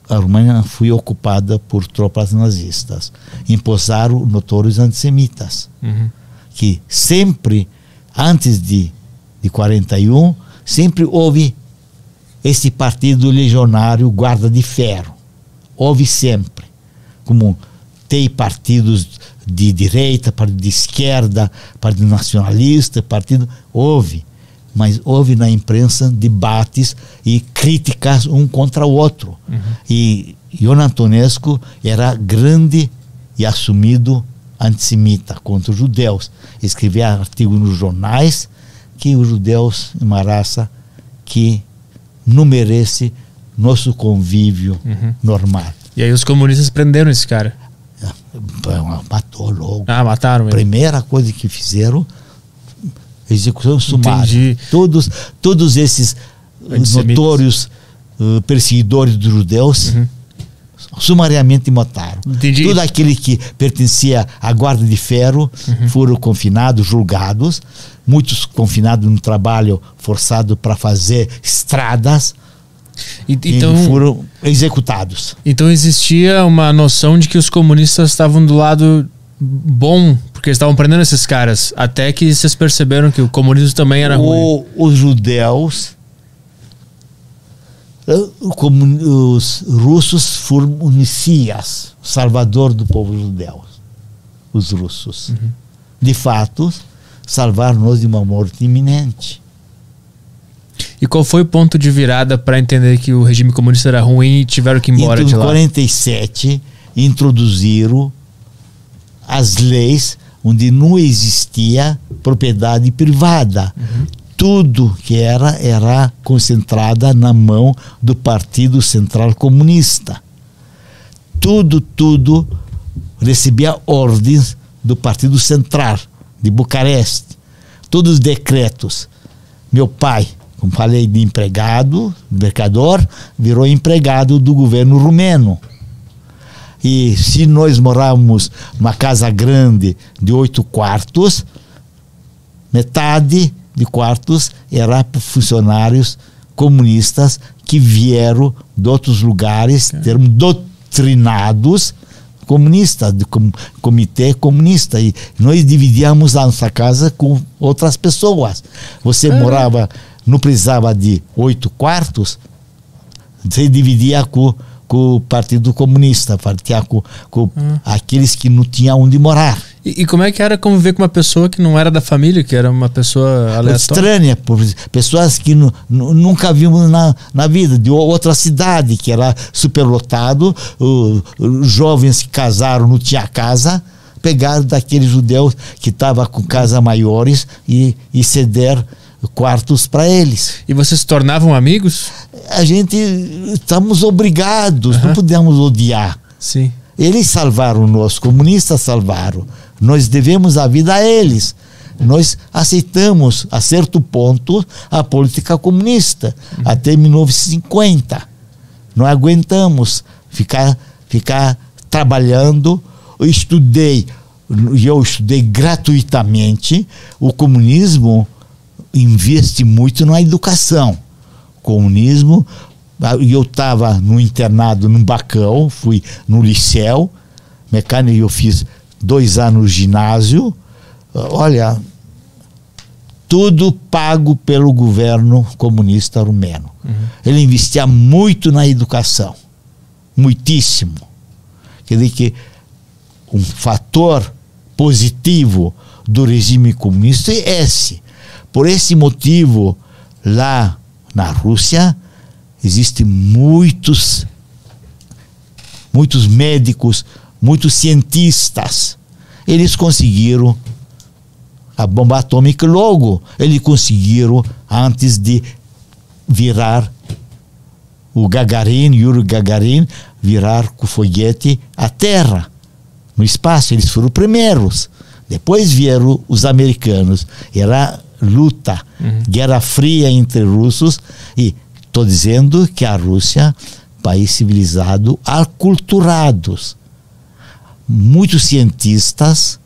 a Alemanha foi ocupada por tropas nazistas. Imposaram notórios antissemitas, uhum. Que sempre, antes de, de 41, sempre houve esse partido legionário guarda de ferro. Houve sempre. Como tem partidos de direita, partido de esquerda, partido nacionalista, partido. Houve mas houve na imprensa debates e críticas um contra o outro. Uhum. E Ion Antonescu era grande e assumido antissemita contra os judeus. Escrevia artigos nos jornais que os judeus é uma raça que não merece nosso convívio uhum. normal. E aí os comunistas prenderam esse cara? É, matou logo. Ah, mataram mesmo. Primeira coisa que fizeram execução sumária. Entendi. Todos, todos esses notórios uh, perseguidores dos judeus uhum. Sumariamente mataram. Entendi. Todo aquele que pertencia à guarda de ferro uhum. foram confinados, julgados. Muitos confinados no trabalho forçado para fazer estradas. Então, e foram executados. Então existia uma noção de que os comunistas estavam do lado bom, porque eles estavam prendendo esses caras, até que vocês perceberam que o comunismo também era o, ruim. Os judeus, os russos foram o Messias, o salvador do povo judeu. Os russos. Uhum. De fato, salvar-nos de uma morte iminente. E qual foi o ponto de virada para entender que o regime comunista era ruim e tiveram que ir embora então, de lá? Em 47 introduziram as leis onde não existia propriedade privada. Uhum. Tudo que era era concentrada na mão do Partido Central Comunista. Tudo, tudo recebia ordens do Partido Central de Bucareste. Todos os decretos. Meu pai, como falei de empregado, mercador, virou empregado do governo rumeno. E se nós morávamos numa casa grande de oito quartos, metade de quartos era para funcionários comunistas que vieram de outros lugares, é. termos doutrinados comunistas, de com, comitê comunista. E nós dividíamos a nossa casa com outras pessoas. Você é. morava, não precisava de oito quartos, você dividia com com o Partido Comunista, partia com, com hum. aqueles que não tinham onde morar. E, e, como é que era conviver com uma pessoa que não era da família, que era uma pessoa aleatória? Estranha, pessoas que nunca vimos na, na vida, de outra cidade, que era superlotado, uh, jovens que casaram, não tinha casa, pegaram daqueles judeus que estavam com casas maiores e, e ceder quartos para eles. E vocês se tornavam amigos? A gente estamos obrigados, uhum. não podemos odiar. Sim. Eles salvaram nós, comunistas salvaram. Nós devemos a vida a eles. Nós aceitamos, a certo ponto, a política comunista, uhum. até 1950. Não aguentamos ficar, ficar trabalhando. Eu estudei, eu estudei gratuitamente o comunismo investe muito na educação. Comunismo, e eu estava no internado no Bacão, fui no liceu, mecânica eu fiz dois anos no ginásio. Olha, tudo pago pelo governo comunista rumeno. Uhum. Ele investia muito na educação, muitíssimo. Quer dizer que um fator positivo do regime comunista é esse. Por esse motivo, lá na Rússia, existem muitos, muitos médicos, muitos cientistas. Eles conseguiram a bomba atômica logo. Eles conseguiram antes de virar o Gagarin, Yuri Gagarin, virar com o foguete a Terra, no espaço. Eles foram primeiros. Depois vieram os americanos. Era luta, uhum. guerra fria entre russos. E estou dizendo que a Rússia, país civilizado, aculturados. Muitos cientistas,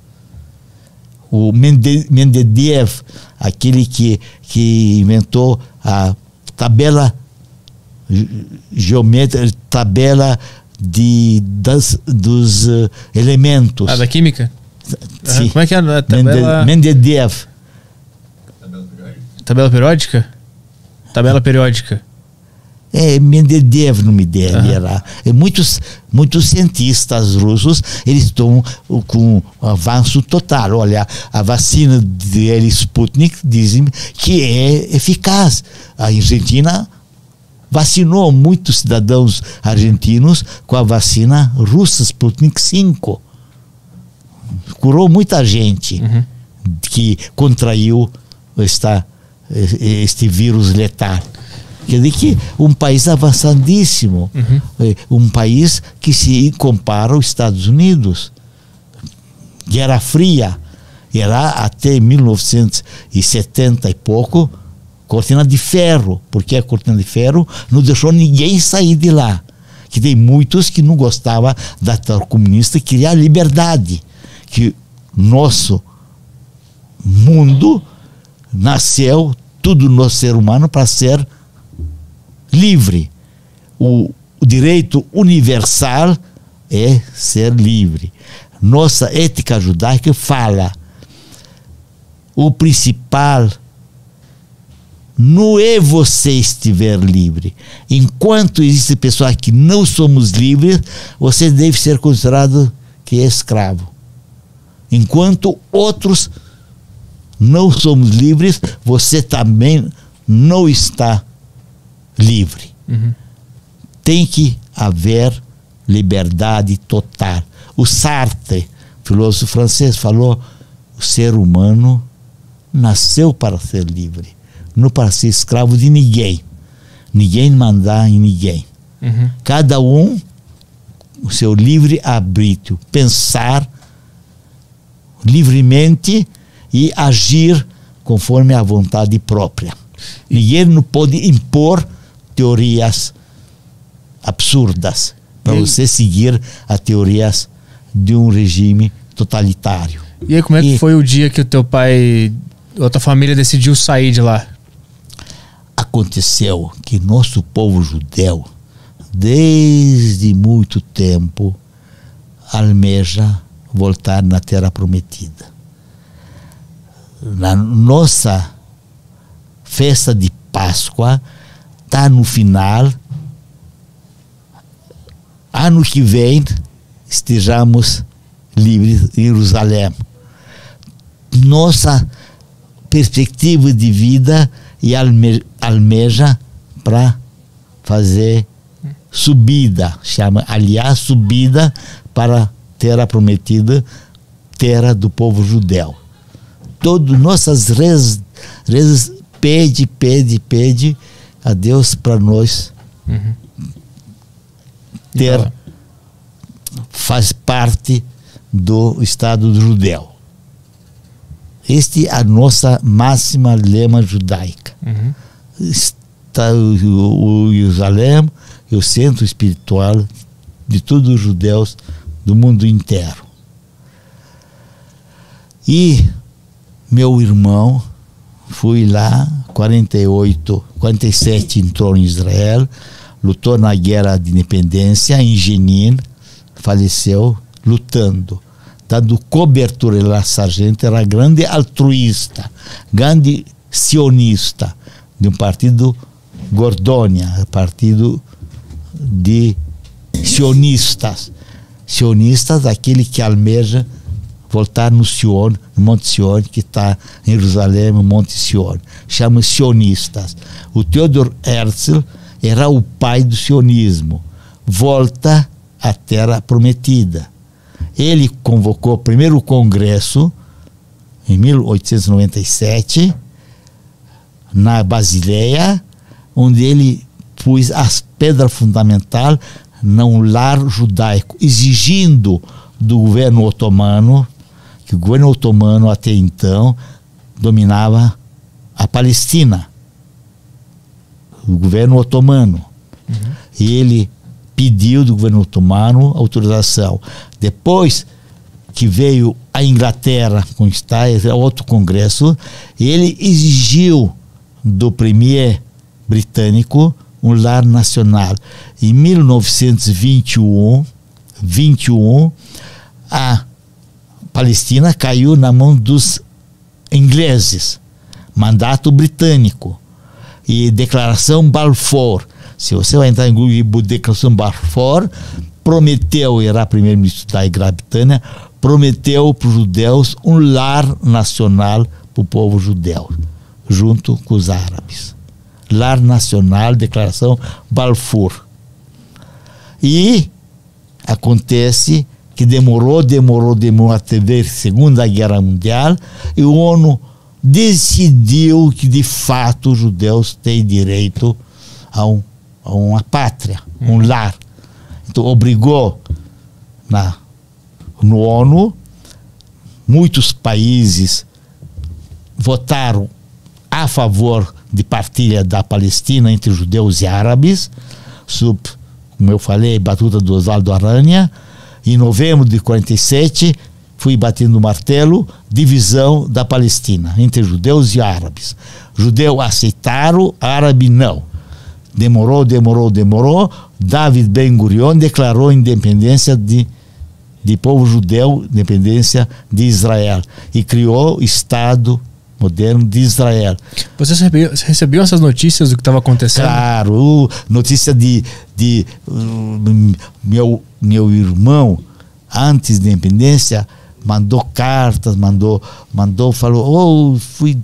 o Mendedev, aquele que, que inventou a tabela geométrica, tabela de, das, dos uh, elementos. Ah, da química? Sim. Como é que é a tabela? Mendedev. Tabela periódica? Tabela periódica. É, Mendedev no dele uhum. era. E muitos, muitos cientistas russos eles estão com um avanço total. Olha, a vacina dele, Sputnik, dizem que é eficaz. A Argentina vacinou muitos cidadãos argentinos com a vacina russa Sputnik 5. Curou muita gente uhum. que contraiu esta, este vírus letal. Quer dizer que um país avançadíssimo, uhum. É, um país que se compara aos Estados Unidos. Guerra Fria, era até 1970 e pouco, cortina de ferro, porque a cortina de ferro não deixou ninguém sair de lá. Que tem muitos que não gostavam da tal comunista, queria a liberdade, que nosso mundo nasceu tudo no ser humano para ser livre. O, o direito universal é ser livre. Nossa ética judaica fala o principal não é você estiver livre. Enquanto existe pessoas que não somos livres, você deve ser considerado que é escravo. Enquanto outros não somos livres, você também não está livre. Uhum. Tem que haver liberdade total. O Sartre, filósofo francês, falou: o ser humano nasceu para ser livre não para ser escravo de ninguém. Ninguém mandar em ninguém. Uhum. Cada um, o seu livre arbítrio, pensar livremente e agir conforme a vontade própria. Ninguém não pode impor teorias absurdas para você seguir as teorias de um regime totalitário. E aí, como é que e, foi o dia que o teu pai ou a tua família decidiu sair de lá? aconteceu que nosso povo judeu, desde muito tempo, almeja voltar na Terra Prometida. Na nossa festa de Páscoa está no final. Ano que vem estejamos livres em Jerusalém. Nossa perspectiva de vida e alme, almeja para fazer subida, chama, aliás, subida para terra prometida, terra do povo judeu. Todas nossas rezas, pede, pede, pede a Deus para nós uhum. ter, faz parte do Estado judeu. Este é a nossa máxima lema judaica. Uhum. Está o, o Jerusalém o centro espiritual de todos os judeus do mundo inteiro. E meu irmão foi lá, 48, 47 entrou em Israel, lutou na guerra de independência em Jenin, faleceu lutando dando cobertura. Ele sargento, era grande altruísta, grande sionista de um partido Gordônia, partido de sionistas. sionistas, aquele que almeja voltar no Sion, no Monte Sion, que está em Jerusalém, no Monte Sion. Chama sionistas. O Theodor Herzl era o pai do sionismo. Volta à Terra Prometida. Ele convocou o primeiro congresso em 1897 na Basileia, onde ele pôs as pedras fundamentais num lar judaico, exigindo do governo otomano, que o governo otomano até então dominava a Palestina, o governo otomano. Uhum. E ele pediu do governo otomano autorização. Depois que veio a Inglaterra conquistar outro congresso, ele exigiu do premier britânico um lar nacional. Em 1921, 21, a Palestina caiu na mão dos ingleses, mandato britânico e declaração Balfour. Se você vai entrar em Google, declaração Balfour, prometeu, era primeiro-ministro da Grã-Bretanha, prometeu para os judeus um lar nacional para o povo judeu, junto com os árabes. Lar Nacional, Declaração Balfour. E acontece que demorou, demorou, demorou até ver Segunda Guerra Mundial e o ONU decidiu que de fato os judeus têm direito a, um, a uma pátria, um uhum. lar. Então obrigou na, no ONU, muitos países votaram a favor de partilha da Palestina entre judeus e árabes, sob, como eu falei, batuta do Oswaldo Aranha. Em novembro de 47, fui batendo o martelo, divisão da Palestina entre judeus e árabes. Judeu aceitaram, árabe não. Demorou, demorou, demorou. David Ben Gurion declarou independência de de povo judeu, independência de Israel e criou Estado moderno de Israel. Você recebeu, recebeu essas notícias do que estava acontecendo? Claro, notícia de, de uh, meu, meu irmão, antes da independência, mandou cartas, mandou, mandou, falou, oh, fui,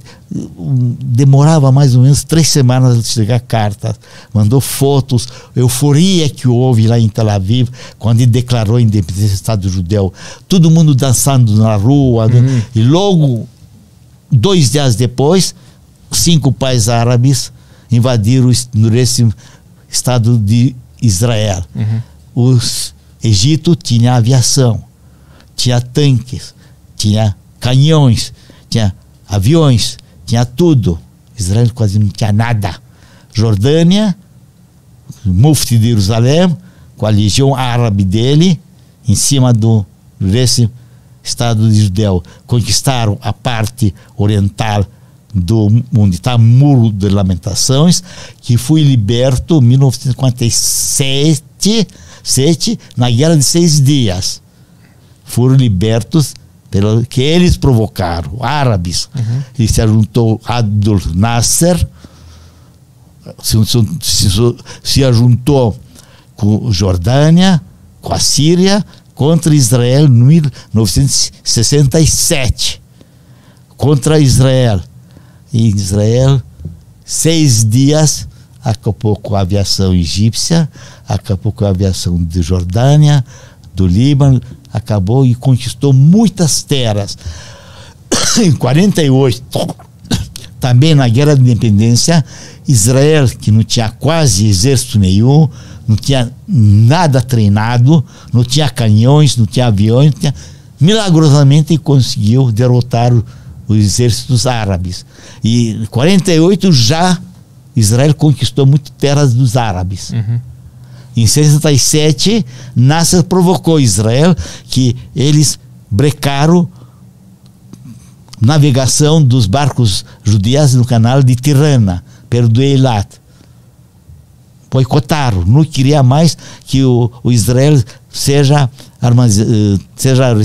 demorava mais ou menos três semanas de chegar cartas, mandou fotos, euforia que houve lá em Tel Aviv, quando ele declarou a independência do Estado judeu, todo mundo dançando na rua, uhum. e logo Dois dias depois, cinco países árabes invadiram esse estado de Israel. Uhum. O Egito tinha aviação, tinha tanques, tinha canhões, tinha aviões, tinha tudo. Israel quase não tinha nada. Jordânia, Mufti de Jerusalém, com a legião árabe dele, em cima do desse Estado de Judeu conquistaram a parte oriental do onde está Muro de Lamentações, que foi liberto em 1957 sete, na Guerra de Seis Dias. Foram libertos pelo que eles provocaram, árabes. Uhum. E se juntou Abdul Nasser, se, se, se juntou com Jordânia, com a Síria, contra Israel em 1967. Contra Israel. E Israel, seis dias, acabou com a aviação egípcia, acabou com a aviação de Jordânia, do Líbano, acabou e conquistou muitas terras. em 48, também na Guerra de Independência, Israel, que não tinha quase exército nenhum, não tinha nada treinado, não tinha canhões, não tinha aviões, não tinha... milagrosamente conseguiu derrotar os exércitos árabes. E em 48 já Israel conquistou muitas terras dos árabes. Uhum. Em 67, Nasser provocou Israel que eles brecaram navegação dos barcos judias no canal de Tirana, do Eilat boicotaram, não queria mais que o, o Israel seja, uh, seja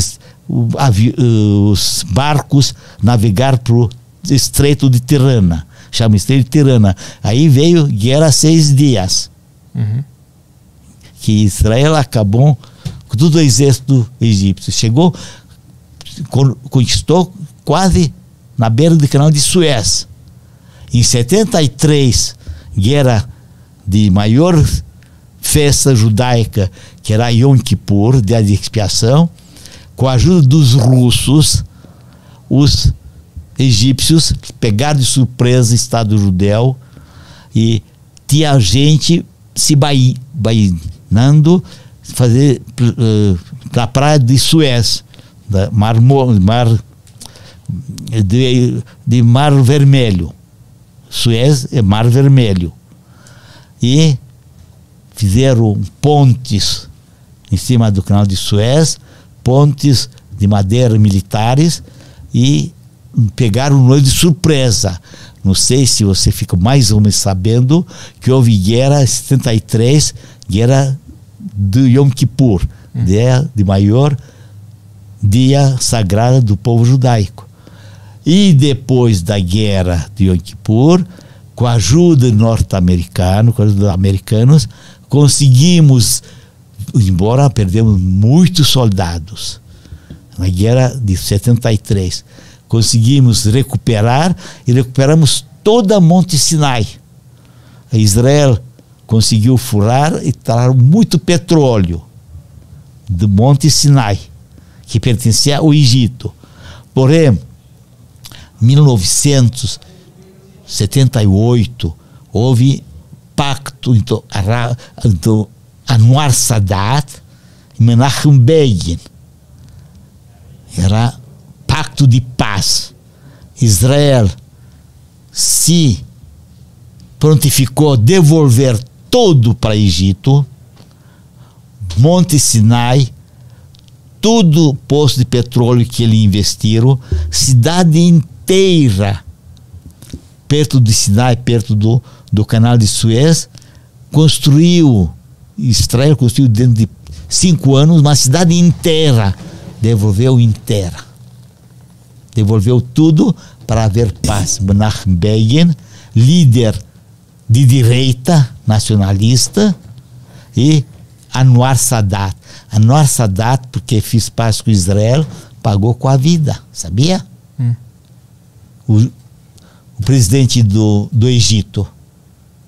uh, os barcos navegar para o Estreito de Tirana, chama Estreito de Tirana. Aí veio guerra seis dias, uhum. que Israel acabou com todo o exército egípcio. Chegou, conquistou quase na beira do canal de Suez. Em 73, guerra de maior festa judaica, que era Yom Kippur, dia de expiação, com a ajuda dos russos, os egípcios pegaram de surpresa o Estado judeu e tinha gente se bainando fazer uh, na praia de Suez, da mar, mar de, de Mar Vermelho. Suez é Mar Vermelho. E fizeram pontes em cima do canal de Suez, pontes de madeira militares e pegaram nós de surpresa. Não sei se você fica mais ou menos sabendo que houve guerra 73, guerra do Yom Kippur, hum. dia de maior dia sagrado do povo judaico. E depois da guerra de Yom Kippur, com a ajuda norte-americana, com a ajuda dos americanos, conseguimos, embora perdemos muitos soldados, na guerra de 73, conseguimos recuperar e recuperamos toda Monte Sinai. A Israel conseguiu furar e tirar muito petróleo do Monte Sinai, que pertencia ao Egito. Porém, 1978 houve pacto entre, Anwar Sadat e Menachem Begin. Era pacto de paz. Israel se prontificou a devolver todo para Egito, Monte Sinai, tudo poço de petróleo que ele investiram, cidade inteira, perto de Sinai, perto do, do canal de Suez, construiu, Israel construiu dentro de cinco anos uma cidade inteira, devolveu inteira. Devolveu tudo para haver paz. Menachem Begin, líder de direita nacionalista e Anwar Sadat. Anwar Sadat, porque fez paz com Israel, pagou com a vida, sabia? Hum. O, o, presidente do, do Egito,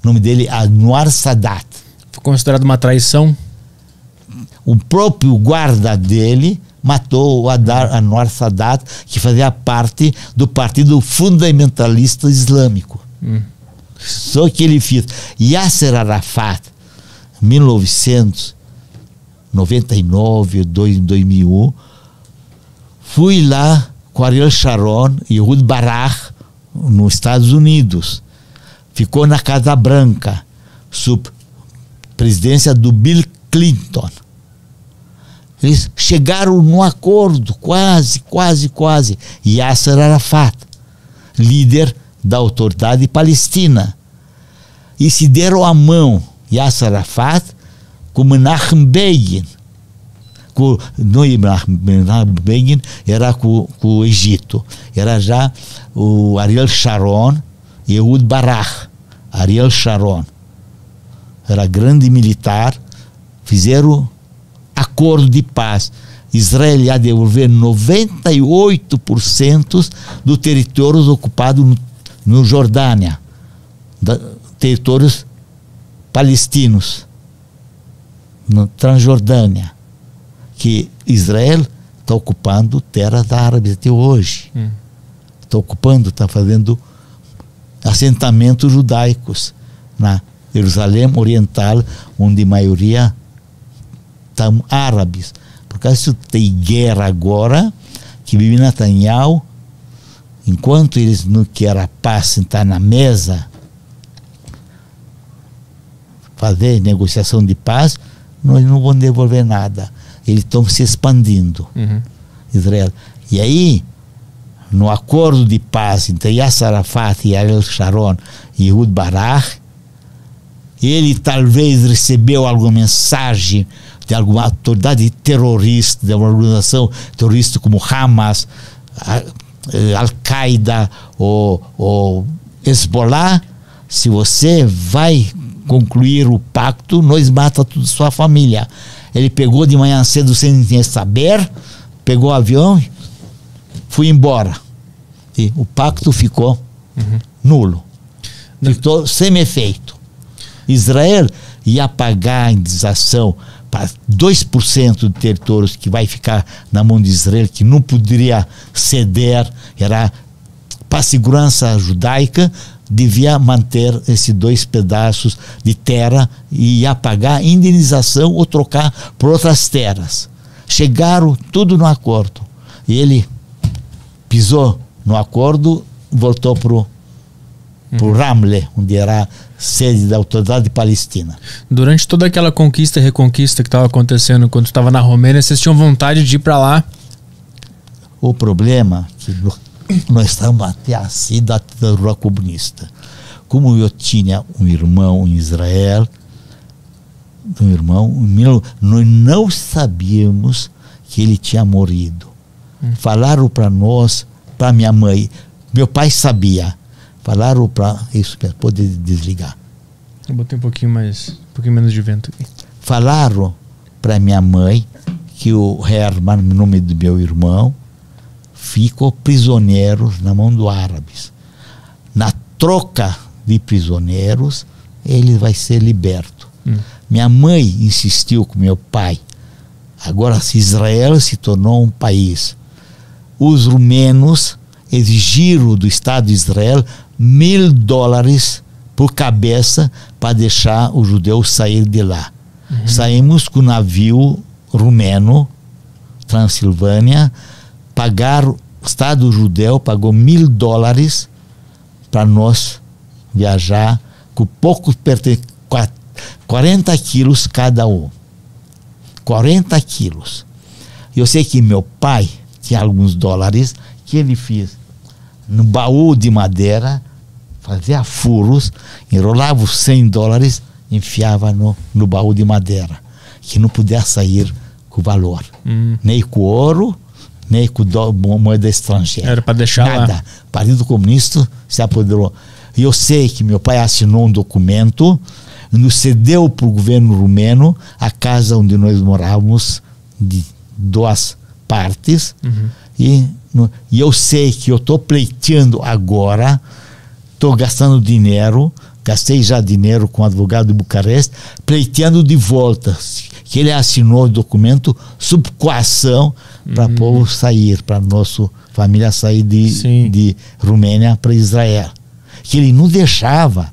o nome dele é Anwar Sadat. Foi considerado uma traição? O próprio guarda dele matou o Adar Anwar Sadat, que fazia parte do Partido Fundamentalista Islâmico. Hum. Só que ele fez. Yasser Arafat, 1999, 2001, fui lá com Ariel Sharon e Ruth Barak nos Estados Unidos. Ficou na Casa Branca, sob presidência do Bill Clinton. Eles chegaram num acordo, quase, quase, quase. Yasser Arafat, líder da autoridade palestina. E se deram a mão Yasser Arafat com Menachem Begin. Com, Menachem Begin, era com, com o Egito. Era já o Ariel Sharon e Ehud Barak. Ariel Sharon. Era grande militar. Fizeram acordo de paz. Israel ia devolver 98% do território ocupado no no Jordânia, da, territórios palestinos, na Transjordânia, que Israel está ocupando terras árabes até hoje. Está hum. ocupando, está fazendo assentamentos judaicos na Jerusalém Oriental, onde a maioria são árabes. Por causa tem guerra agora, que vive Netanyahu enquanto eles não querem a paz, sentar na mesa, fazer negociação de paz, nós não vamos devolver nada. Eles estão se expandindo, uhum. Israel. E aí, no acordo de paz entre Yasser Arafat e Ariel Sharon e Ehud Barak, ele talvez recebeu alguma mensagem de alguma autoridade terrorista, de uma organização terrorista como Hamas, eh, Al-Qaeda ou, ou Hezbollah, se você vai concluir o pacto, nós mata toda a sua família. Ele pegou de manhã cedo sem saber, pegou o avião, foi embora. E o pacto ficou nulo. Ficou sem efeito. Israel ia pagar a indenização para 2% de territórios que vai ficar na mão de Israel, que não poderia ceder, era para a segurança judaica, devia manter esses dois pedaços de terra e ia pagar indenização ou trocar por outras terras. Chegaram tudo no acordo. E ele pisou no acordo, voltou para o uhum. Ramle, onde era sede da autoridade palestina. Durante toda aquela conquista e reconquista que estava acontecendo quando estava na Romênia, vocês tinham vontade de ir para lá? O problema é que nós estamos até assim da ditadura comunista. Como eu tinha um irmão em Israel, um irmão, nós não sabíamos que ele tinha morrido. Hum. Falaram para nós, para minha mãe, meu pai sabia, Falaram para isso, para poder desligar. Eu botei um pouquinho mais, um pouquinho menos de vento aqui. Falaram para minha mãe que o Herman, nome do meu irmão, ficou prisioneiro na mão dos árabes. Na troca de prisioneiros, ele vai ser liberto. Hum. Minha mãe insistiu com meu pai. Agora, se Israel se tornou um país, os rumenos exigiram do Estado de Israel mil dólares por cabeça para deixar o judeu sair de lá. Uhum. Saímos com o navio rumeno, Transilvânia, pagar, o Estado judeu pagou mil dólares para nós viajar com poucos 40 quilos cada um. 40 quilos. Eu sei que meu pai tinha alguns dólares que ele fez no baú de madeira fazia furos, enrolava os 100 dólares, enfiava no, no baú de madeira, que não podia sair com valor, hum. nem com ouro, nem com moeda estrangeira. Era para deixar Nada. Lá. O Partido Comunista se apoderou. E eu sei que meu pai assinou um documento, nos cedeu para o governo rumeno a casa onde nós morávamos, de duas partes, uhum. e, no, e eu sei que eu estou pleiteando agora estou gastando dinheiro, gastei já dinheiro com o advogado de Bucareste, pleiteando de volta, que ele assinou o documento sob coação para uhum. povo sair, para nossa família sair de, de Romênia para Israel. Que ele não deixava.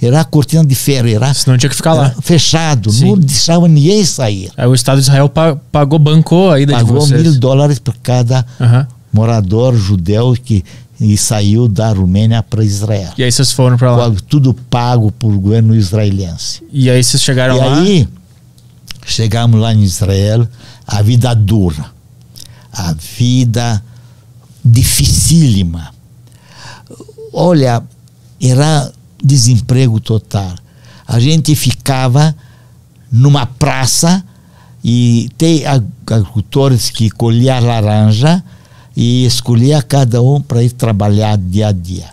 Era cortina de ferro, era. Senão tinha que ficar lá. Fechado, Sim. não deixava ninguém sair. Aí o Estado de Israel pagou, bancou a ida pagou de vocês. mil dólares para cada uhum. morador judeu que e saiu da Romênia para Israel. E aí vocês foram para lá? Tudo pago por governo israelense. E aí vocês chegaram e lá? E aí chegamos lá em Israel, a vida dura, a vida dificílima. Olha, era desemprego total. A gente ficava numa praça e tem agricultores que colhiam laranja e escolhia cada um para ir trabalhar dia a dia.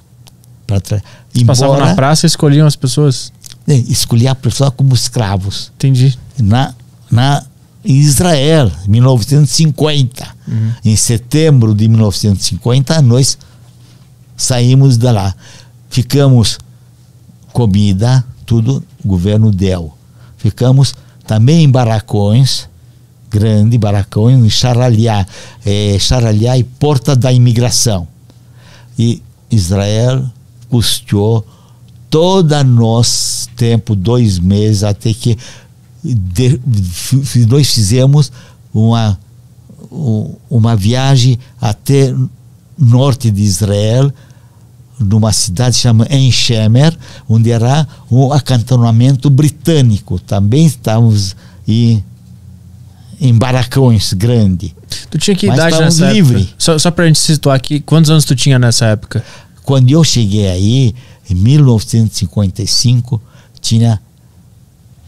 Tra passavam na praça e escolhiam as pessoas? Escolhia a pessoa como escravos. Entendi. Na, na em Israel, 1950. Uhum. Em setembro de 1950, nós saímos de lá. Ficamos comida, tudo o governo deu. Ficamos também em barracões grande, barracão, em Charaliá, é, e Porta da Imigração. E Israel custeou todo nosso tempo, dois meses, até que de, nós fizemos uma, uma viagem até norte de Israel, numa cidade chamada Enchemer, onde era um acantonamento britânico. Também estávamos em em baracões grande. Tu tinha que idade nessa livre. época? Só, só pra gente situar aqui, quantos anos tu tinha nessa época? Quando eu cheguei aí, em 1955, tinha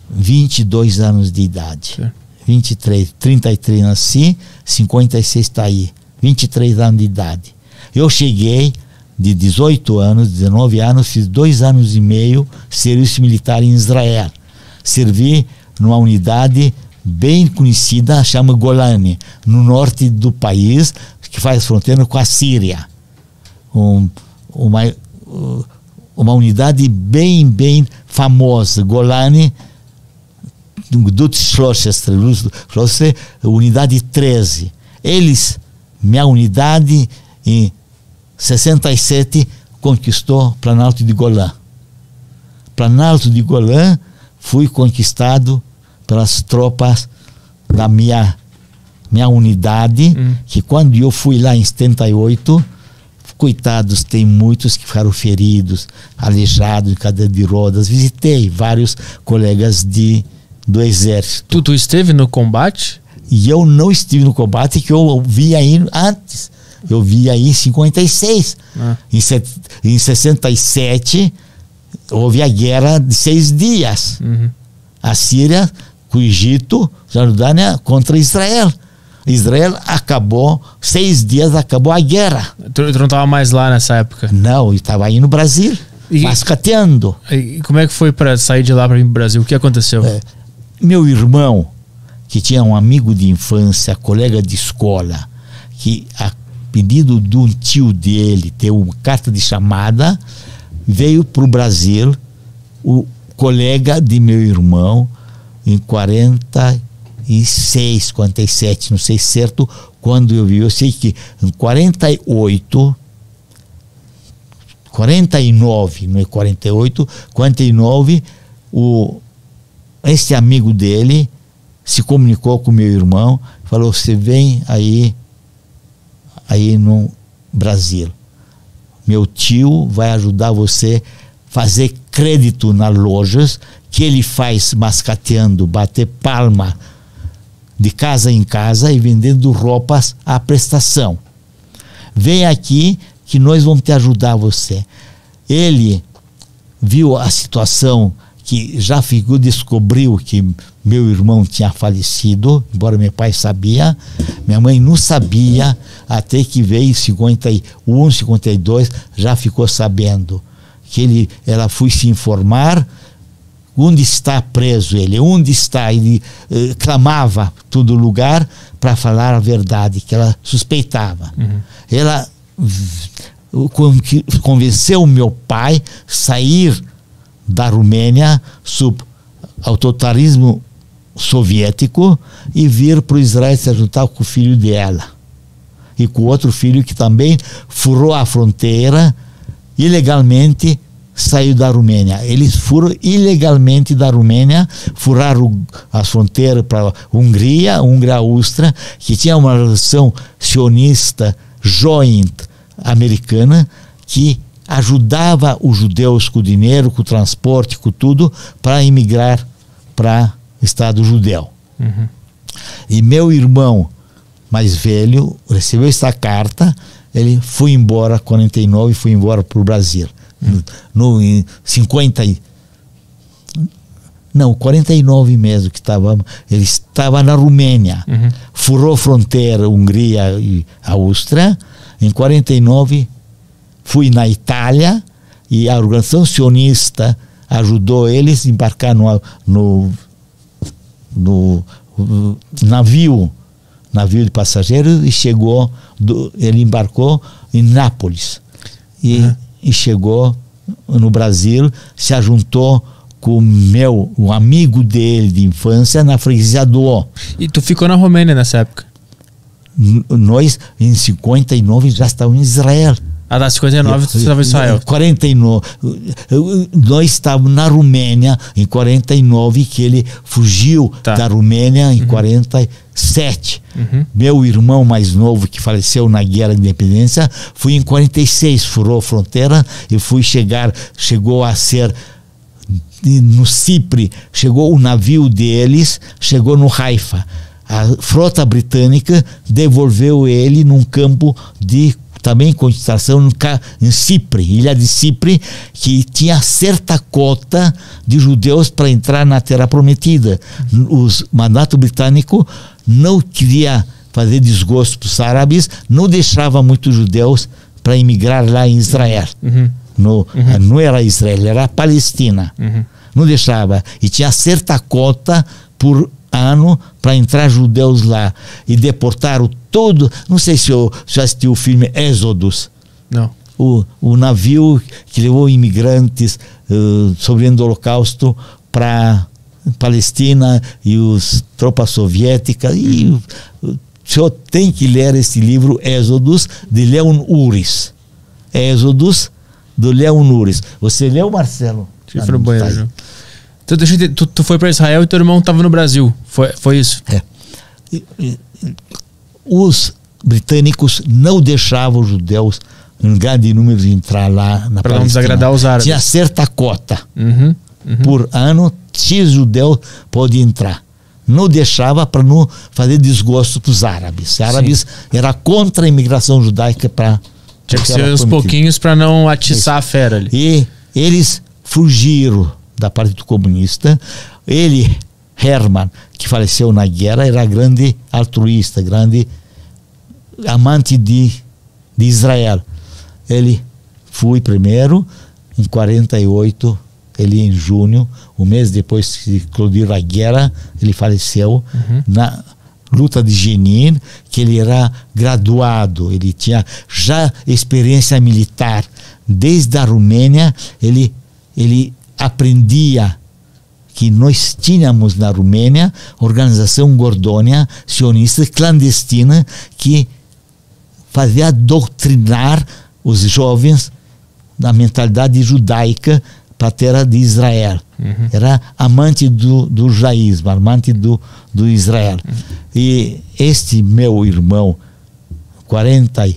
22 anos de idade. Sim. 23, 33 nasci, 56 está aí. 23 anos de idade. Eu cheguei de 18 anos, 19 anos, fiz dois anos e meio serviço militar em Israel. Servi numa unidade bem conhecida, chama Golani, no norte do país, que faz fronteira com a Síria. Um, uma, uh, uma unidade bem, bem famosa, Golani, Dutzschlossester, unidade 13. Eles, minha unidade, em 67, conquistou Planalto de Golã. Planalto de Golã foi conquistado pelas tropas da minha, minha unidade, hum. que quando eu fui lá em 78, coitados, tem muitos que ficaram feridos, aleijados em cadeira de rodas. Visitei vários colegas de, do exército. Tu, tu esteve no combate? E eu não estive no combate que eu vi aí antes. Eu vi aí em 56. Ah. Em, set, em 67 houve a guerra de seis dias. Uhum. A Síria com o Egito, Jordânia contra Israel. Israel acabou, seis dias acabou a guerra. Tu, tu não estava mais lá nessa época? Não, eu estava aí no Brasil, e, mascateando. E como é que foi para sair de lá para para o Brasil? O que aconteceu? É, meu irmão, que tinha um amigo de infância, colega de escola, que a pedido de um tio dele, deu uma carta de chamada, veio para o Brasil, o colega de meu irmão, em 46, 47, não sei certo quando eu vi. Eu sei que em 48, 49, não é 48, 49, o, esse amigo dele se comunicou com meu irmão, falou: Você vem aí, aí no Brasil. Meu tio vai ajudar você fazer crédito nas lojas que ele faz mascateando, bater palma de casa em casa e vendendo roupas à prestação. Vem aqui que nós vamos te ajudar você. Ele viu a situação que já ficou, descobriu que meu irmão tinha falecido, embora meu pai sabia, minha mãe não sabia, até que veio em 51, 52, já ficou sabendo. Que ele, ela foi se informar, onde está preso ele, onde está, ele eh, clamava todo lugar para falar a verdade, que ela suspeitava. Uhum. Ela convenceu meu pai sair da Romênia sob autoritarismo soviético e vir para o Israel se juntar com o filho dela. E com outro filho que também furou a fronteira ilegalmente saiu da Romênia. Eles foram ilegalmente da Romênia, furaram a fronteira para Hungria, Hungria-Áustria, que tinha uma relação sionista joint americana que ajudava os judeus com o dinheiro, com o transporte, com tudo, para emigrar para o Estado judeu. Uhum. E meu irmão mais velho recebeu essa carta, ele foi embora, 49, foi embora para o Brasil. Uhum. No, no, em 50 e, não, 49 mesmo que estava, ele estava na Romênia, uhum. furou fronteira Hungria e Áustria, em 49 fui na Itália e a organização sionista ajudou eles a embarcar no, no, no navio navio de passageiros e chegou do, ele embarcou em Nápoles e, uhum. e chegou no Brasil se ajuntou com o meu um amigo dele de infância na freguesia do O. E tu ficou na Romênia nessa época? N nós em 59 já estávamos em Israel. Ah, da 59 você estava em Israel. 49. Nós estávamos na Romênia em 49, que ele fugiu tá. da Romênia em uhum. 47. Uhum. Meu irmão mais novo, que faleceu na Guerra da Independência, foi em 46, furou a fronteira e foi chegar, chegou a ser no Cipre, chegou o navio deles, chegou no Haifa. A frota britânica devolveu ele num campo de também concentração em Cipre, ilha de Cipre, que tinha certa cota de judeus para entrar na Terra Prometida. O mandato britânico não queria fazer desgosto para os árabes, não deixava muitos judeus para emigrar lá em Israel. Uhum. No, uhum. Não era Israel, era Palestina. Uhum. Não deixava. E tinha certa cota por ano para entrar judeus lá e deportaram todo. Não sei se eu já assistiu o filme Êxodos. Não. O, o navio que levou imigrantes uh, sobrevivendo do Holocausto para Palestina e os tropas soviéticas. E o senhor tem que ler esse livro, Êxodos, de Leon Uris. Êxodos, do Leon Uris. Você leu, Marcelo? Ir no banheiro. já. Tu, deixa eu tu, tu foi para Israel e teu irmão estava no Brasil. Foi, foi isso? É. Os britânicos não deixavam os judeus em grande número de entrar lá na Pra não desagradar os árabes. Tinha certa cota. Uhum. uhum. Por ano, X judeus pode entrar. Não deixava para não fazer desgosto para os árabes. Os árabes era contra a imigração judaica para Tinha que ser uns pouquinhos para não atiçar a fera ali. e eles fugiram da Partido Comunista. Ele, Hermann, que faleceu na guerra, era grande altruísta, grande amante de, de Israel. Ele foi primeiro, em 48, ele em junho, um mês depois que eclodiu a guerra, ele faleceu na luta de Jenin, que ele era graduado, ele tinha já experiência militar. Desde a Romênia, ele, ele aprendia que nós tínhamos na Romênia organização Gordônia sionista clandestina que fazia doutrinar os jovens na mentalidade judaica para a terra de Israel. Era amante do, do judaísmo, amante do, do Israel. E este meu irmão, 40, e-